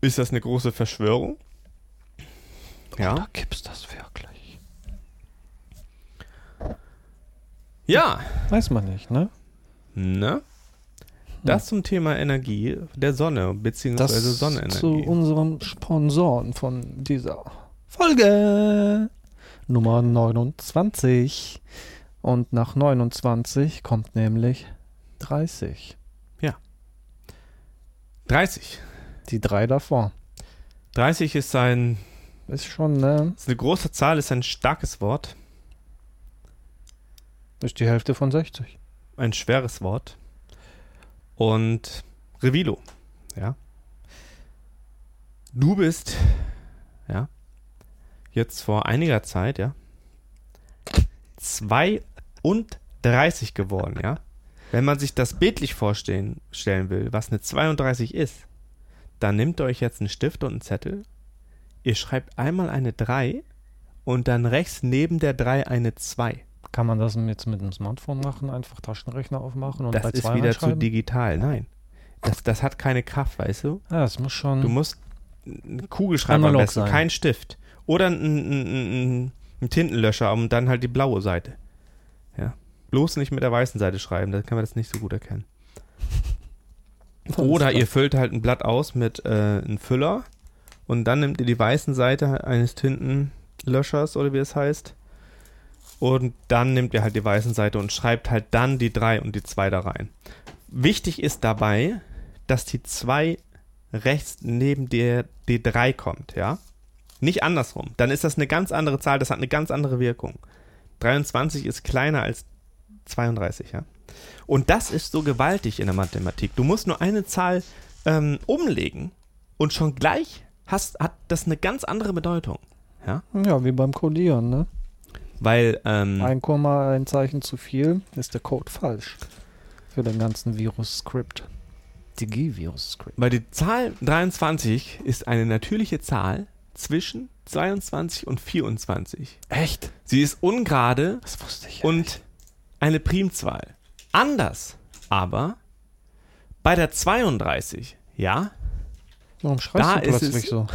Ist das eine große Verschwörung? Ja. Da gibt's das wirklich. Ja. Weiß man nicht, ne? Ne? Das zum Thema Energie der Sonne, Das beziehungsweise zu Sonnenenergie. unserem Sponsoren von dieser Folge Nummer 29. Und nach 29 kommt nämlich 30. 30. Die drei davor. 30 ist ein, Ist schon, ne? ist eine große Zahl, ist ein starkes Wort, Ist die Hälfte von 60. ein schweres Wort. Und Revilo, ja. Du bist, ja, jetzt vor einiger Zeit, ja, 32 geworden, ja. Wenn man sich das bildlich vorstellen stellen will, was eine 32 ist, dann nehmt ihr euch jetzt einen Stift und einen Zettel, ihr schreibt einmal eine 3 und dann rechts neben der 3 eine 2. Kann man das jetzt mit dem Smartphone machen? Einfach Taschenrechner aufmachen und Das bei ist zwei wieder zu digital, nein. Das, das hat keine Kraft, weißt du? Ja, das muss schon. Du musst einen Kugelschreiber am besten, sein. kein Stift. Oder ein, ein, ein, ein Tintenlöscher und dann halt die blaue Seite. Ja. Bloß nicht mit der weißen Seite schreiben, da kann man das nicht so gut erkennen. Oder ihr füllt halt ein Blatt aus mit äh, einem Füller und dann nehmt ihr die weißen Seite eines Tintenlöschers oder wie es heißt. Und dann nehmt ihr halt die weißen Seite und schreibt halt dann die 3 und die 2 da rein. Wichtig ist dabei, dass die 2 rechts neben der D3 kommt, ja? Nicht andersrum. Dann ist das eine ganz andere Zahl, das hat eine ganz andere Wirkung. 23 ist kleiner als 32, ja? Und das ist so gewaltig in der Mathematik. Du musst nur eine Zahl ähm, umlegen und schon gleich hast, hat das eine ganz andere Bedeutung. Ja, Ja, wie beim Codieren, ne? weil ähm, Ein Komma, ein Zeichen zu viel, ist der Code falsch. Für den ganzen Virus-Script. DG-Virus-Script. weil die Zahl 23 ist eine natürliche Zahl zwischen 22 und 24. Echt? Sie ist ungerade Das wusste ich ja nicht. und eine Primzahl. Anders aber bei der 32, ja, Warum schreist da du ist plötzlich es- so?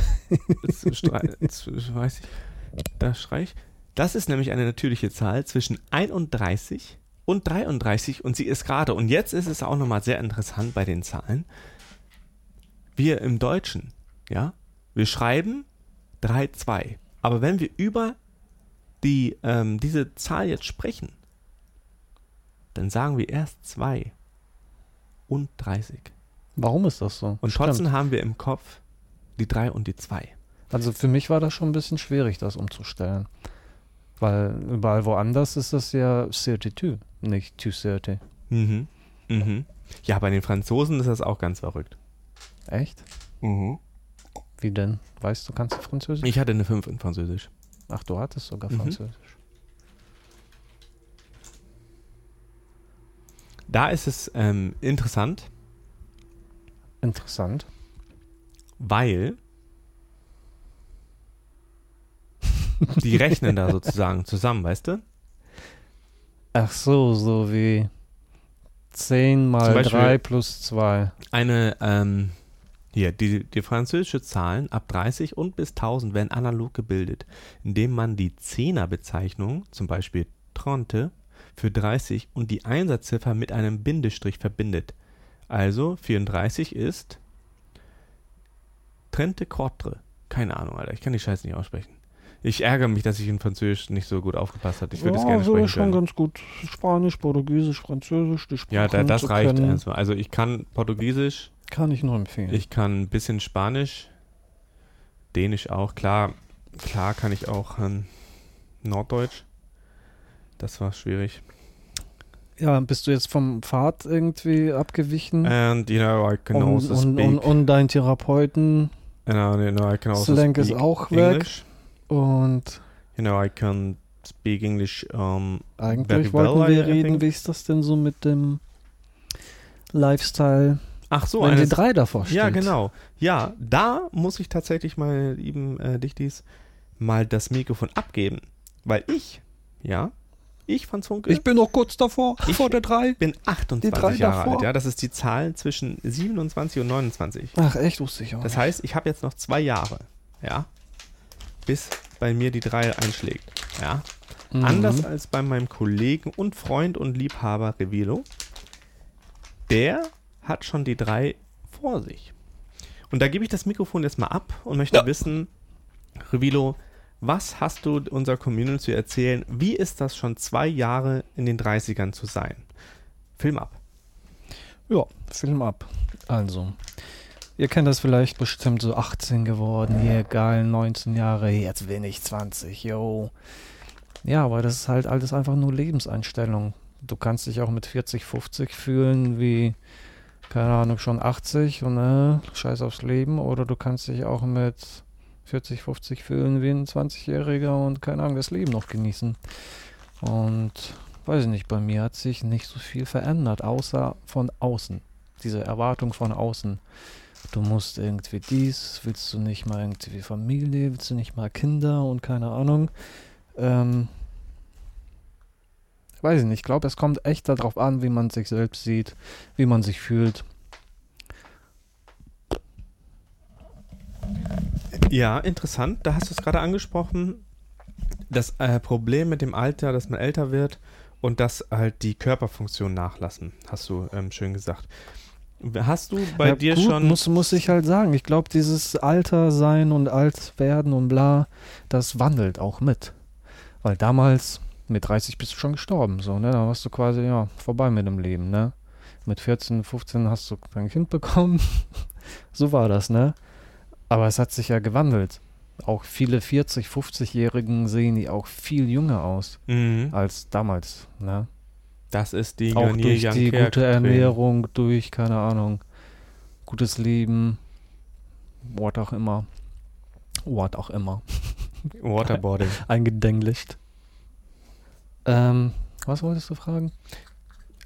Jetzt, jetzt weiß ich, da schrei ich. Das ist nämlich eine natürliche Zahl zwischen 31 und 33 und sie ist gerade. Und jetzt ist es auch nochmal sehr interessant bei den Zahlen. Wir im Deutschen, ja, wir schreiben 3, 2. Aber wenn wir über die, ähm, diese Zahl jetzt sprechen, dann sagen wir erst 2 und 30. Warum ist das so? Und Stimmt. trotzdem haben wir im Kopf die 3 und die 2. Also für mich war das schon ein bisschen schwierig, das umzustellen. Weil überall woanders ist das ja 32, nicht 230. Mhm. Mhm. Ja, bei den Franzosen ist das auch ganz verrückt. Echt? Wie denn? Weißt du, kannst du Französisch? Ich hatte eine 5 in Französisch. Ach, du hattest sogar Mhm. Französisch. Da ist es ähm, interessant, Interessant. weil die rechnen da sozusagen zusammen, weißt du? Ach so, so wie 10 mal Beispiel- 3 plus 2. Eine, ähm, hier, die, die französische Zahlen ab 30 und bis 1000 werden analog gebildet, indem man die Zehnerbezeichnung, zum Beispiel Trente, für 30 und die Einsatzziffer mit einem Bindestrich verbindet. Also 34 ist Trente Quatre. Keine Ahnung, Alter, ich kann die Scheiße nicht aussprechen. Ich ärgere mich, dass ich in Französisch nicht so gut aufgepasst habe. Ich würde es gerne so sprechen ist schon können. ganz gut. Spanisch, Portugiesisch, Französisch, die Sprachen Ja, da, das reicht erstmal. Also ich kann Portugiesisch, Kann ich nur empfehlen. Ich kann ein bisschen Spanisch, Dänisch auch. Klar, klar kann ich auch ähm, Norddeutsch. Das war schwierig. ja, bist du jetzt vom Pfad irgendwie abgewichen? And you know I can und, also und, speak. und, und dein Therapeuten you know, you know I can also Slang ist auch weg. English. und You know I can speak English. Um, eigentlich Very well, wollten wir I- I reden, think. wie ist das denn so mit dem Lifestyle, ach so, wenn eine die drei davor steht? Ja, genau. Ja, da muss ich tatsächlich, meine lieben äh, Dichtis, mal das Mikrofon abgeben. Weil ich, ja, ich, Franz Funke, Ich bin noch kurz davor, Ich- vor der drei. bin Die 28 drei Jahre davor. alt. Ja, das ist die Zahl zwischen 27 und 29. Ach echt, wusste ich auch Das nicht. heißt, ich habe jetzt noch zwei Jahre, ja, bis bei mir die drei einschlägt. Ja, Mhm. anders als bei meinem Kollegen und Freund und Liebhaber Revilo. Der hat schon die drei vor sich. Und da gebe ich das Mikrofon jetzt mal ab und möchte Ja. wissen, Revilo, was hast du unserer Community zu erzählen? Wie ist das schon zwei Jahre in den 30ern zu sein? Film ab. Ja, Film ab. Also, ihr kennt das vielleicht bestimmt so 18 geworden, hier geil, 19 Jahre, jetzt bin ich 20, yo. Ja, aber das ist halt alles einfach nur Lebenseinstellung. Du kannst dich auch mit 40, 50 fühlen wie, keine Ahnung, schon 80 und äh, scheiß aufs Leben. Oder du kannst dich auch mit 40, 50 fühlen wie ein 20-Jähriger und keine Ahnung, das Leben noch genießen. Und weiß ich nicht, bei mir hat sich nicht so viel verändert, außer von außen. Diese Erwartung von außen. Du musst irgendwie dies, willst du nicht mal irgendwie Familie, willst du nicht mal Kinder und keine Ahnung. Ähm, weiß ich nicht, ich glaube, es kommt echt darauf an, wie man sich selbst sieht, wie man sich fühlt. Ja, interessant. Da hast du es gerade angesprochen. Das äh, Problem mit dem Alter, dass man älter wird und dass halt die Körperfunktionen nachlassen, hast du ähm, schön gesagt. Hast du bei Ja, dir gut, schon. Muss, muss ich halt sagen. Ich glaube, dieses Alter sein und alt werden und bla, das wandelt auch mit. Weil damals, mit 30 bist du schon gestorben, so, ne? Da warst du quasi, ja, vorbei mit dem Leben, ne? Mit 14, 15 hast du dein Kind bekommen. so war das, ne? Aber es hat sich ja gewandelt. Auch viele 40, 50-Jährigen sehen die auch viel jünger aus Mhm. als damals, ne? Das ist die Auch durch die gute. Ernährung, durch, keine Ahnung, gutes Leben, what auch immer. What auch immer. Waterboarding. Eingedenglischt. Ähm, was wolltest du fragen?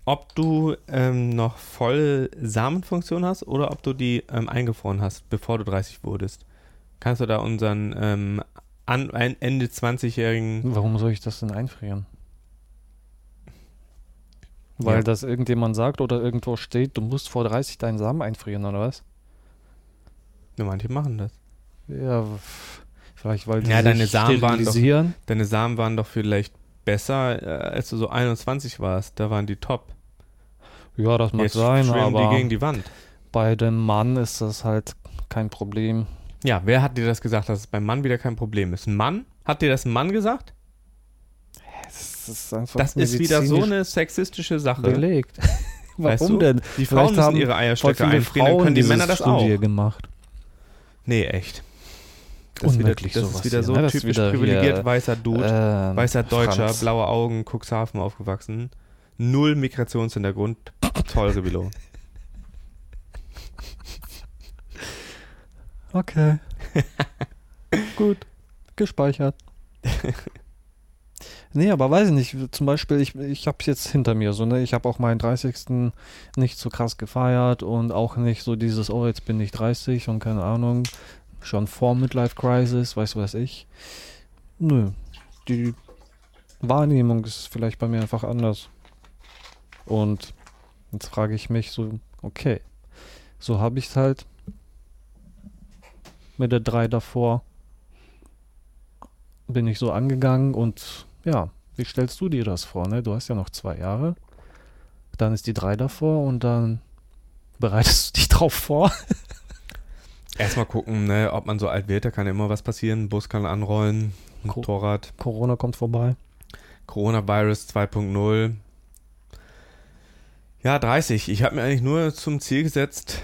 ob du ähm, noch voll Samenfunktion hast oder ob du die ähm, eingefroren hast, bevor du 30 wurdest. Kannst du da unseren ähm, an, ein Ende 20-jährigen Warum soll ich das denn einfrieren? Weil Ja. das irgendjemand sagt oder irgendwo steht, du musst vor 30 deinen Samen einfrieren, oder was? Ja, manche machen das. Ja, vielleicht weil die Ja, sich deine Samen waren doch-. Deine Samen waren doch vielleicht besser, äh, als du so 21 warst. Da waren die top. Ja, das mag Jetzt sein, aber die gegen die Wand. bei dem Mann ist das halt kein Problem. Ja, wer hat dir das gesagt, dass es beim Mann wieder kein Problem ist? Ein Mann? Hat dir das ein Mann gesagt? Das ist einfach Das ist wieder so eine sexistische Sache. belegt. Weißt Warum du? denn? Die Vielleicht Frauen müssen haben ihre Eierstöcke einfrieren, Frauen können die Männer das auch. Studie gemacht. Nee, echt. Das ist wieder, das ist wieder hier, so ne? Das ist typisch wieder privilegiert hier, weißer Dude, Ähm, weißer Deutscher, Franz. blaue Augen, Cuxhaven aufgewachsen. Null Migrationshintergrund. Toll, Revilo. Okay. Gut. Gespeichert. nee, aber weiß ich nicht. Zum Beispiel, ich, ich habe jetzt hinter mir so, ne? Ich habe auch meinen 30. nicht so krass gefeiert und auch nicht so dieses, oh, jetzt bin ich 30 und keine Ahnung. Schon vor Midlife Crisis, weißt du was ich. Nö. Die Wahrnehmung ist vielleicht bei mir einfach anders. Und jetzt frage ich mich so, okay, so habe ich es halt mit der 3 davor bin ich so angegangen und ja, wie stellst du dir das vor? Ne? Du hast ja noch zwei Jahre, dann ist die 3 davor und dann bereitest du dich drauf vor. Erstmal gucken, ne, ob man so alt wird, da kann ja immer was passieren. Ein Bus kann anrollen, ein Co- Motorrad. Corona kommt vorbei. Coronavirus 2.0. Ja, 30. Ich habe mir eigentlich nur zum Ziel gesetzt,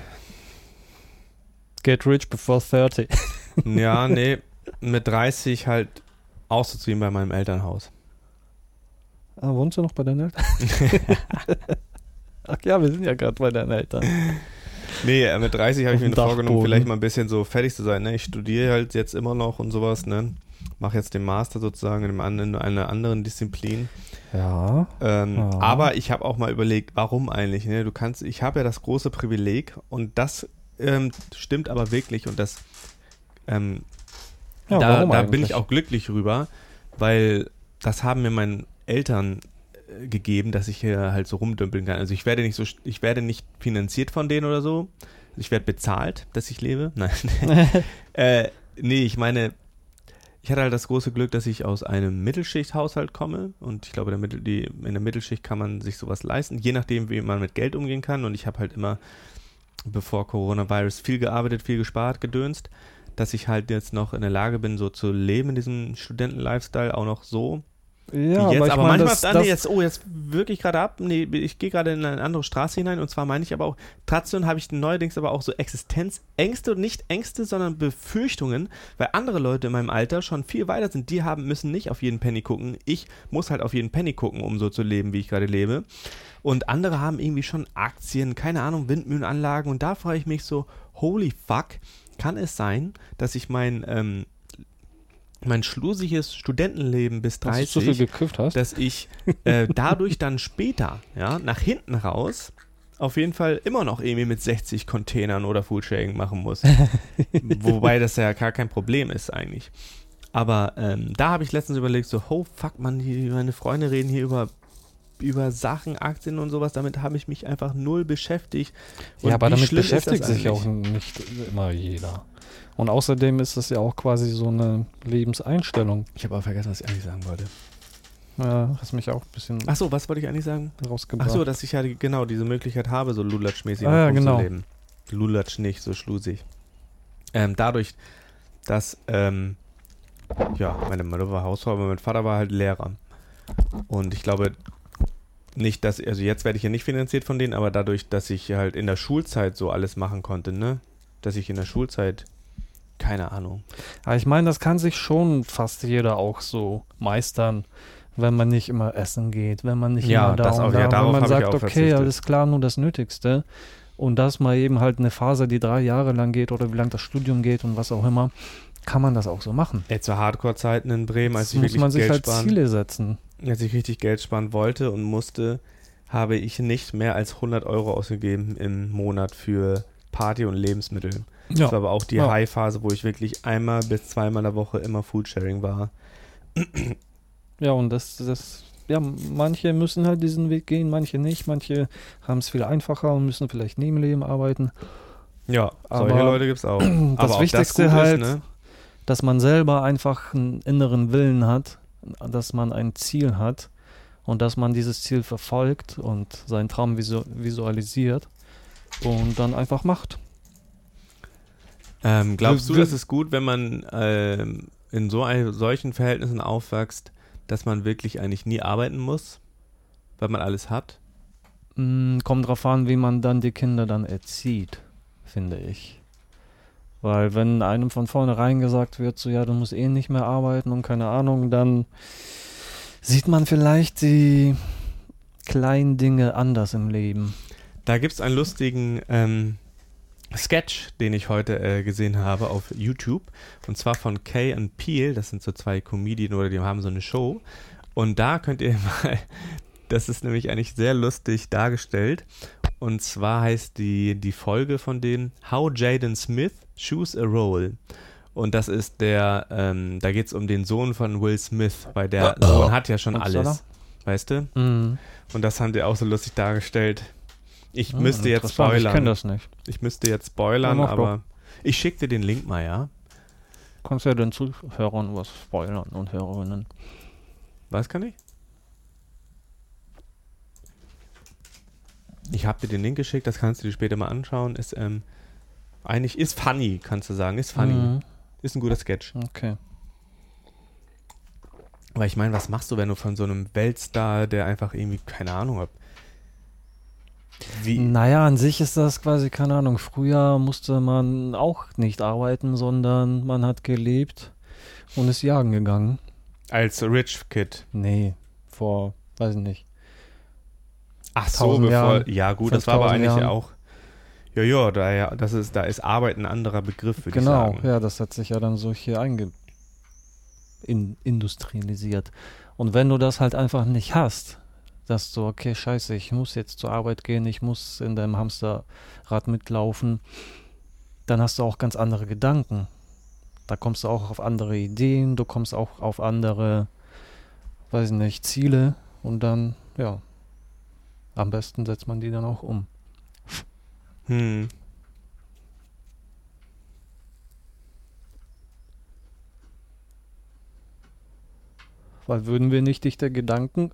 Get rich before 30. ja, nee, mit 30 halt auszuziehen bei meinem Elternhaus. Ah, wohnst du noch bei deinen Eltern? Ach ja, wir sind ja gerade bei deinen Eltern. Nee, äh, mit 30 habe ich mir vorgenommen, vielleicht mal ein bisschen so fertig zu sein. Ne? Ich studiere halt jetzt immer noch und sowas, ne? Mache jetzt den Master sozusagen in, einem in einer anderen Disziplin. Ja. Ähm, Ja. Aber ich habe auch mal überlegt, warum eigentlich? Ne? Du kannst, ich habe ja das große Privileg und das ähm, stimmt aber wirklich und das ähm, Ja, da, da bin ich auch glücklich rüber, weil das haben mir meine Eltern gegeben, dass ich hier halt so rumdümpeln kann. Also ich werde nicht so, ich werde nicht finanziert von denen oder so. Ich werde bezahlt, dass ich lebe. Nein. äh, nee, ich meine, ich hatte halt das große Glück, dass ich aus einem Mittelschichthaushalt komme und ich glaube, der Mittel, die, in der Mittelschicht kann man sich sowas leisten, je nachdem, wie man mit Geld umgehen kann. Und ich habe halt immer, bevor Coronavirus, viel gearbeitet, viel gespart, gedönst, dass ich halt jetzt noch in der Lage bin, so zu leben in diesem Studenten-Lifestyle, auch noch so. Ja, jetzt. aber, aber manchmal, das, das, nee, jetzt, oh, jetzt wirklich gerade ab. Nee, ich gehe gerade in eine andere Straße hinein und zwar meine ich aber auch, trotzdem habe ich neuerdings aber auch so Existenzängste und nicht Ängste, sondern Befürchtungen, weil andere Leute in meinem Alter schon viel weiter sind. Die haben, müssen nicht auf jeden Penny gucken. Ich muss halt auf jeden Penny gucken, um so zu leben, wie ich gerade lebe. Und andere haben irgendwie schon Aktien, keine Ahnung, Windmühlenanlagen und da frage ich mich so, holy fuck, kann es sein, dass ich mein, ähm, mein schlusiges Studentenleben bis dass 30 du zu viel gekifft hast. dass ich äh, dadurch dann später, ja, nach hinten raus, auf jeden Fall immer noch irgendwie mit 60 Containern oder Foodsharing machen muss. Wobei das ja gar kein Problem ist eigentlich. Aber ähm, da habe ich letztens überlegt, so, oh fuck, man, die, meine Freunde reden hier über, über Sachen, Aktien und sowas, damit habe ich mich einfach null beschäftigt. Und ja, aber damit beschäftigt sich auch nicht immer jeder. Und außerdem ist das ja auch quasi so eine Lebenseinstellung. Ich habe aber vergessen, was ich eigentlich sagen wollte. Ja, hast mich auch ein bisschen Ach so, was wollte ich eigentlich sagen? rausgebracht. Ach so, dass ich ja genau diese Möglichkeit habe, so Lulatsch-mäßig Ah, ja, genau. rumzuleben. Lulatsch nicht, so schlusig. Ähm, dadurch, dass, ähm, ja, meine Mutter war Hausfrau, aber mein Vater war halt Lehrer. Und ich glaube nicht, dass, also jetzt werde ich ja nicht finanziert von denen, aber dadurch, dass ich halt in der Schulzeit so alles machen konnte, ne? Dass ich in der Schulzeit, keine Ahnung. Aber ich meine, das kann sich schon fast jeder auch so meistern, wenn man nicht immer essen geht, wenn man nicht Ja, immer da das und auch, da, ja, darauf wenn man sagt, okay, verzichtet. alles klar, nur das Nötigste. Und das mal eben halt eine Phase, die drei Jahre lang geht oder wie lang das Studium geht und was auch immer, kann man das auch so machen. Ey, zu Hardcore-Zeiten in Bremen, als Das ich muss wirklich man sich Geld halt sparen, Ziele setzen. Als ich richtig Geld sparen wollte und musste, habe ich nicht mehr als 100 Euro ausgegeben im Monat für Party und Lebensmittel. Das war aber auch die Ja. High-Phase, wo ich wirklich einmal bis zweimal in der Woche immer Foodsharing war. Ja, und das, das, ja, manche müssen halt diesen Weg gehen, manche nicht, manche haben es viel einfacher und müssen vielleicht neben Leben arbeiten. Ja, Aber solche Leute gibt es auch. das aber Wichtigste gut halt- ne? dass man selber einfach einen inneren Willen hat, dass man ein Ziel hat und dass man dieses Ziel verfolgt und seinen Traum visu visualisiert und dann einfach macht. ähm, glaubst du, das ist gut, wenn man ähm, in so ein, solchen Verhältnissen aufwächst, dass man wirklich eigentlich nie arbeiten muss, weil man alles hat? Mm, kommt drauf an, wie man dann die Kinder dann erzieht, finde ich. Weil wenn einem von vornherein gesagt wird, so ja, du musst eh nicht mehr arbeiten und keine Ahnung, dann sieht man vielleicht die kleinen Dinge anders im Leben. Da gibt es einen lustigen ähm, Sketch, den ich heute äh, gesehen habe auf YouTube. Und zwar von Kay und Peel. Das sind so zwei Comedien oder die haben so eine Show. Und da könnt ihr mal, das ist nämlich eigentlich sehr lustig dargestellt. Und zwar heißt die, die Folge von denen How Jaden Smith Choose a Role. Und das ist der, ähm, da geht es um den Sohn von Will Smith, weil der Sohn hat ja schon alles. Weißt du? Mhm. Und das haben die auch so lustig dargestellt. Ich Ah, müsste jetzt interessant, Ich kenne spoilern. das nicht. Ich müsste jetzt spoilern, aber ich schicke dir den Link mal, ja? Kannst ja den Zuhörern was spoilern und Hörerinnen. Was kann ich? Ich habe dir den Link geschickt, das kannst du dir später mal anschauen. Ist ähm, eigentlich ist funny, kannst du sagen, ist funny, Mhm. ist ein guter Sketch. Okay. Weil ich meine, was machst du, wenn du von so einem Weltstar, der einfach irgendwie keine Ahnung hat, wie Naja, an sich ist das quasi, keine Ahnung, früher musste man auch nicht arbeiten, sondern man hat gelebt und ist jagen gegangen. als Rich Kid. Nee, vor, weiß ich nicht. Ach so, 1000 bevor. Jahren, ja, gut, das war aber 5000 eigentlich ja Jahren. auch. Ja, ja, da, ja, das ist, da ist Arbeit ein anderer Begriff, würde Genau, ich sagen. ja, das hat sich ja dann so hier einge in, industrialisiert. Und wenn du das halt einfach nicht hast, dass du, okay, scheiße, ich muss jetzt zur Arbeit gehen, ich muss in deinem Hamsterrad mitlaufen, dann hast du auch ganz andere Gedanken. Da kommst du auch auf andere Ideen, du kommst auch auf andere, weiß ich nicht, Ziele und dann, ja, am besten setzt man die dann auch um. Hm. Weil würden wir nicht dichte Gedanken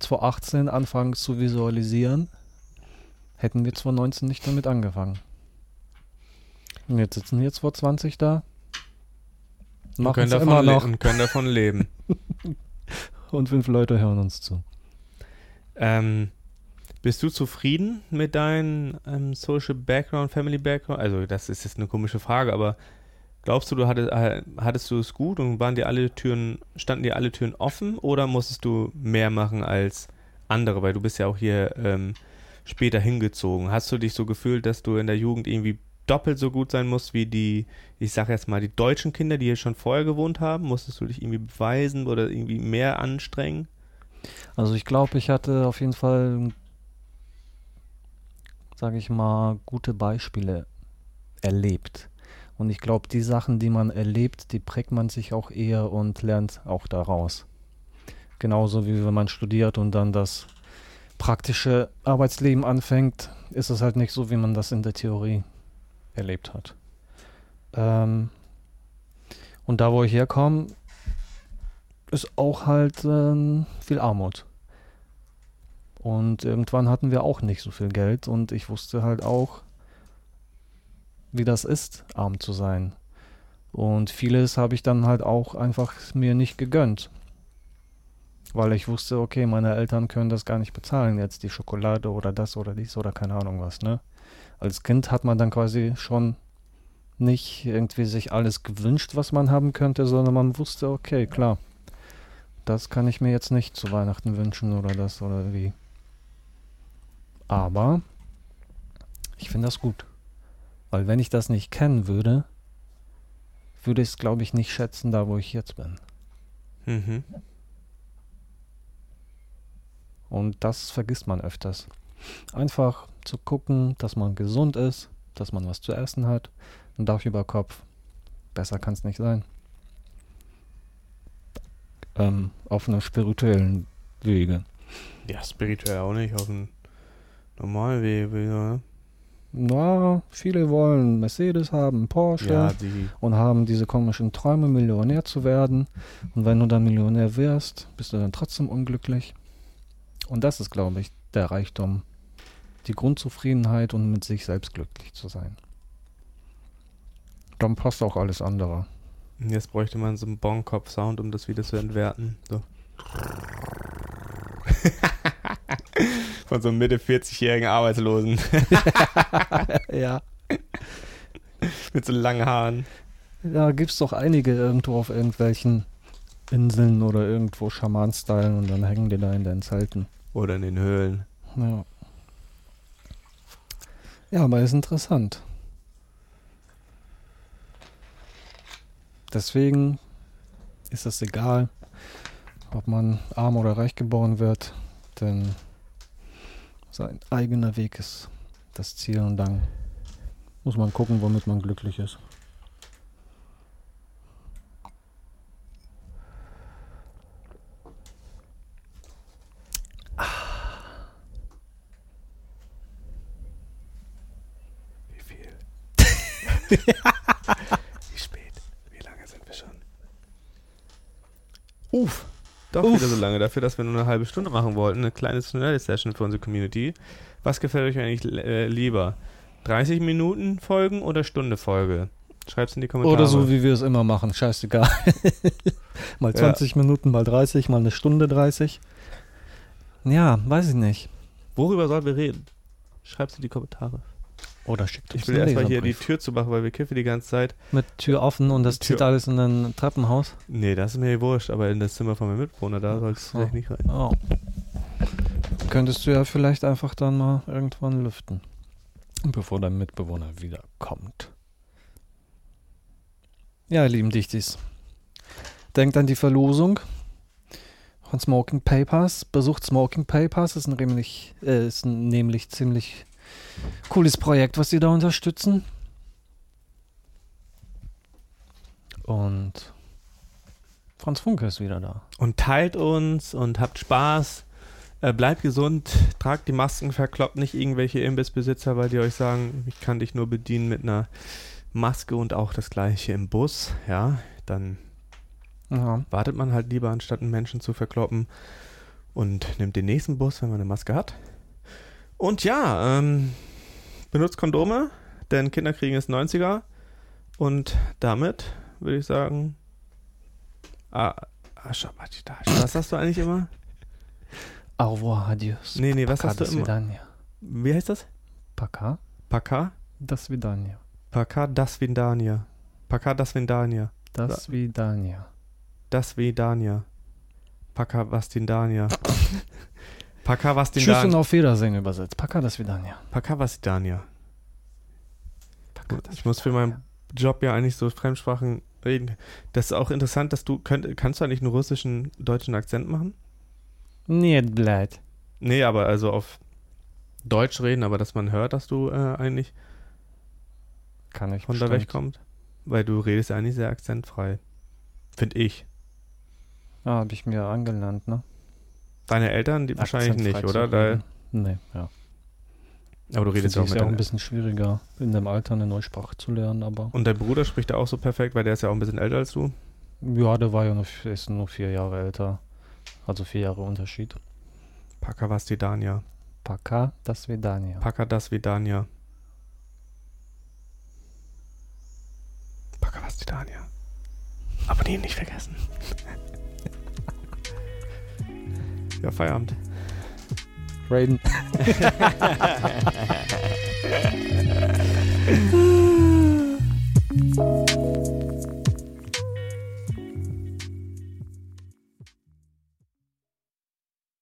2018 anfangen zu visualisieren, hätten wir 2019 nicht damit angefangen. Und jetzt sitzen wir jetzt vor 20 da, Und können, davon noch und können davon leben. und fünf Leute hören uns zu. ähm, bist du zufrieden mit deinem ähm, Social Background, Family Background? Also, das ist jetzt eine komische Frage, aber glaubst du, du hattest, äh, hattest du es gut und waren dir alle Türen, standen dir alle Türen offen oder musstest du mehr machen als andere? Weil du bist ja auch hier ähm, später hingezogen. Hast du dich so gefühlt, dass du in der Jugend irgendwie doppelt so gut sein musst wie die, ich sag jetzt mal, die deutschen Kinder, die hier schon vorher gewohnt haben? Musstest du dich irgendwie beweisen oder irgendwie mehr anstrengen? Also ich glaube, ich hatte auf jeden Fall, sage ich mal, gute Beispiele erlebt. Und ich glaube, die Sachen, die man erlebt, die prägt man sich auch eher und lernt auch daraus. Genauso wie wenn man studiert und dann das praktische Arbeitsleben anfängt, ist es halt nicht so, wie man das in der Theorie erlebt hat. Ähm, und da, wo ich herkomme, ist auch halt ähm, viel Armut. Und irgendwann hatten wir auch nicht so viel Geld und ich wusste halt auch, wie das ist, arm zu sein. Und vieles habe ich dann halt auch einfach mir nicht gegönnt. Weil ich wusste, okay, meine Eltern können das gar nicht bezahlen, jetzt die Schokolade oder das oder dies oder keine Ahnung was, ne? Als Kind hat man dann quasi schon nicht irgendwie sich alles gewünscht, was man haben könnte, sondern man wusste, okay, klar, das kann ich mir jetzt nicht zu Weihnachten wünschen oder das oder wie. Aber ich finde das gut. Weil wenn ich das nicht kennen würde, würde ich es, glaube ich, nicht schätzen, da wo ich jetzt bin. Mhm. Und das vergisst man öfters. Einfach zu gucken, dass man gesund ist, dass man was zu essen hat, ein Dach über Kopf. Besser kann es nicht sein. Ähm, auf einer spirituellen Wege. Ja, spirituell auch nicht, auf dem normalen Weg. Ja, Na, viele wollen Mercedes haben, Porsche ja und haben diese komischen Träume, Millionär zu werden. Und wenn du dann Millionär wirst, bist du dann trotzdem unglücklich. Und das ist, glaube ich, der Reichtum. Die Grundzufriedenheit und mit sich selbst glücklich zu sein. Dann passt auch alles andere. Jetzt bräuchte man so einen Bonkopf-Sound, um das wieder zu entwerten. So. Von so einem Mitte 40-jährigen Arbeitslosen Ja. mit so langen Haaren. Da gibt es doch einige irgendwo auf irgendwelchen Inseln oder irgendwo Schaman-Stylen und dann hängen die da in den Zelten. Oder in den Höhlen. Ja. Ja, aber ist interessant. Deswegen ist es egal, ob man arm oder reich geboren wird, denn sein eigener Weg ist das Ziel und dann muss man gucken, womit man glücklich ist. Wie viel? Wie spät? Wie lange sind wir schon? Uff. Doch Uff. wieder so lange dafür, dass wir nur eine halbe Stunde machen wollten. Eine kleine Schnelle-Session für unsere Community. Was gefällt euch eigentlich äh, lieber? 30 Minuten Folgen oder Stunde Folge? Schreibt's in die Kommentare. Oder so, wie wir es immer machen, scheißegal. mal Ja. 20 Minuten, mal 30, mal eine Stunde 30. Ja, weiß ich nicht. Worüber sollen wir reden? Schreib's in die Kommentare. Oder schickt uns Ich will erstmal hier die. Tür zumachen, weil wir kiffen die ganze Zeit. Mit Tür offen und das Tür- zieht alles in ein Treppenhaus. Nee, das ist mir wurscht, aber in das Zimmer von meinem Mitbewohner, da soll es so. vielleicht nicht rein. Oh. Könntest du ja vielleicht einfach dann mal irgendwann lüften. Bevor dein Mitbewohner wiederkommt. Ja, ihr lieben Dichtis. Denkt an die Verlosung von Smoking Papers. Besucht Smoking Papers. Ist nämlich, äh, ist nämlich ziemlich cooles Projekt, was sie da unterstützen. Und Franz Funke ist wieder da. Und teilt uns und habt Spaß. Äh, bleibt gesund, tragt die Masken, verkloppt nicht irgendwelche Imbissbesitzer, weil die euch sagen, ich kann dich nur bedienen mit einer Maske und auch das gleiche im Bus. Ja, dann Ja. wartet man halt lieber, anstatt einen Menschen zu verkloppen und nimmt den nächsten Bus, wenn man eine Maske hat. Und ja, ähm, benutzt Kondome, denn Kinderkriegen ist 90er. Und damit würde ich sagen, ah, ah, Shabbatitash. was hast du eigentlich immer? Au revoir, adios. Nee, nee, was Пока, hast du до immer? свидания. Wie heißt das? Пока, Paka? до свидания. Paka das Vindania. Paka das Vindania. До Да. свидания. Das Vidania. Paka was Dindania. Paka was den Tschüss und auf Wiedersehen übersetzt. Paka das Vidania. Paka was Vidania. Ich muss für meinen Job ja eigentlich so Fremdsprachen reden. Das ist auch interessant, dass du, könnt, kannst du eigentlich einen russischen, deutschen Akzent machen? Nee, bleibt. Nee, aber also auf Deutsch reden, aber dass man hört, dass du äh, eigentlich Kann ich von bestimmt. da wegkommst. Weil du redest ja eigentlich sehr akzentfrei. Finde ich. Ah, habe ich mir angelernt, ne? Deine Eltern die wahrscheinlich nicht, oder? Da, ne. nee, ja. Aber du redest ja auch mit ist ja auch ein bisschen schwieriger, in deinem Alter eine neue Sprache zu lernen, aber. Und dein Bruder spricht ja auch so perfekt, weil der ist ja auch ein bisschen älter als du? Ja, der war ja nur, ist nur vier Jahre älter. Also vier Jahre Unterschied. Paka was die Dania. Paka das wie Dania. Paka das wie Dania. Paka was die Vidania. Abonnieren nicht vergessen. Jag feierabend. Raiden.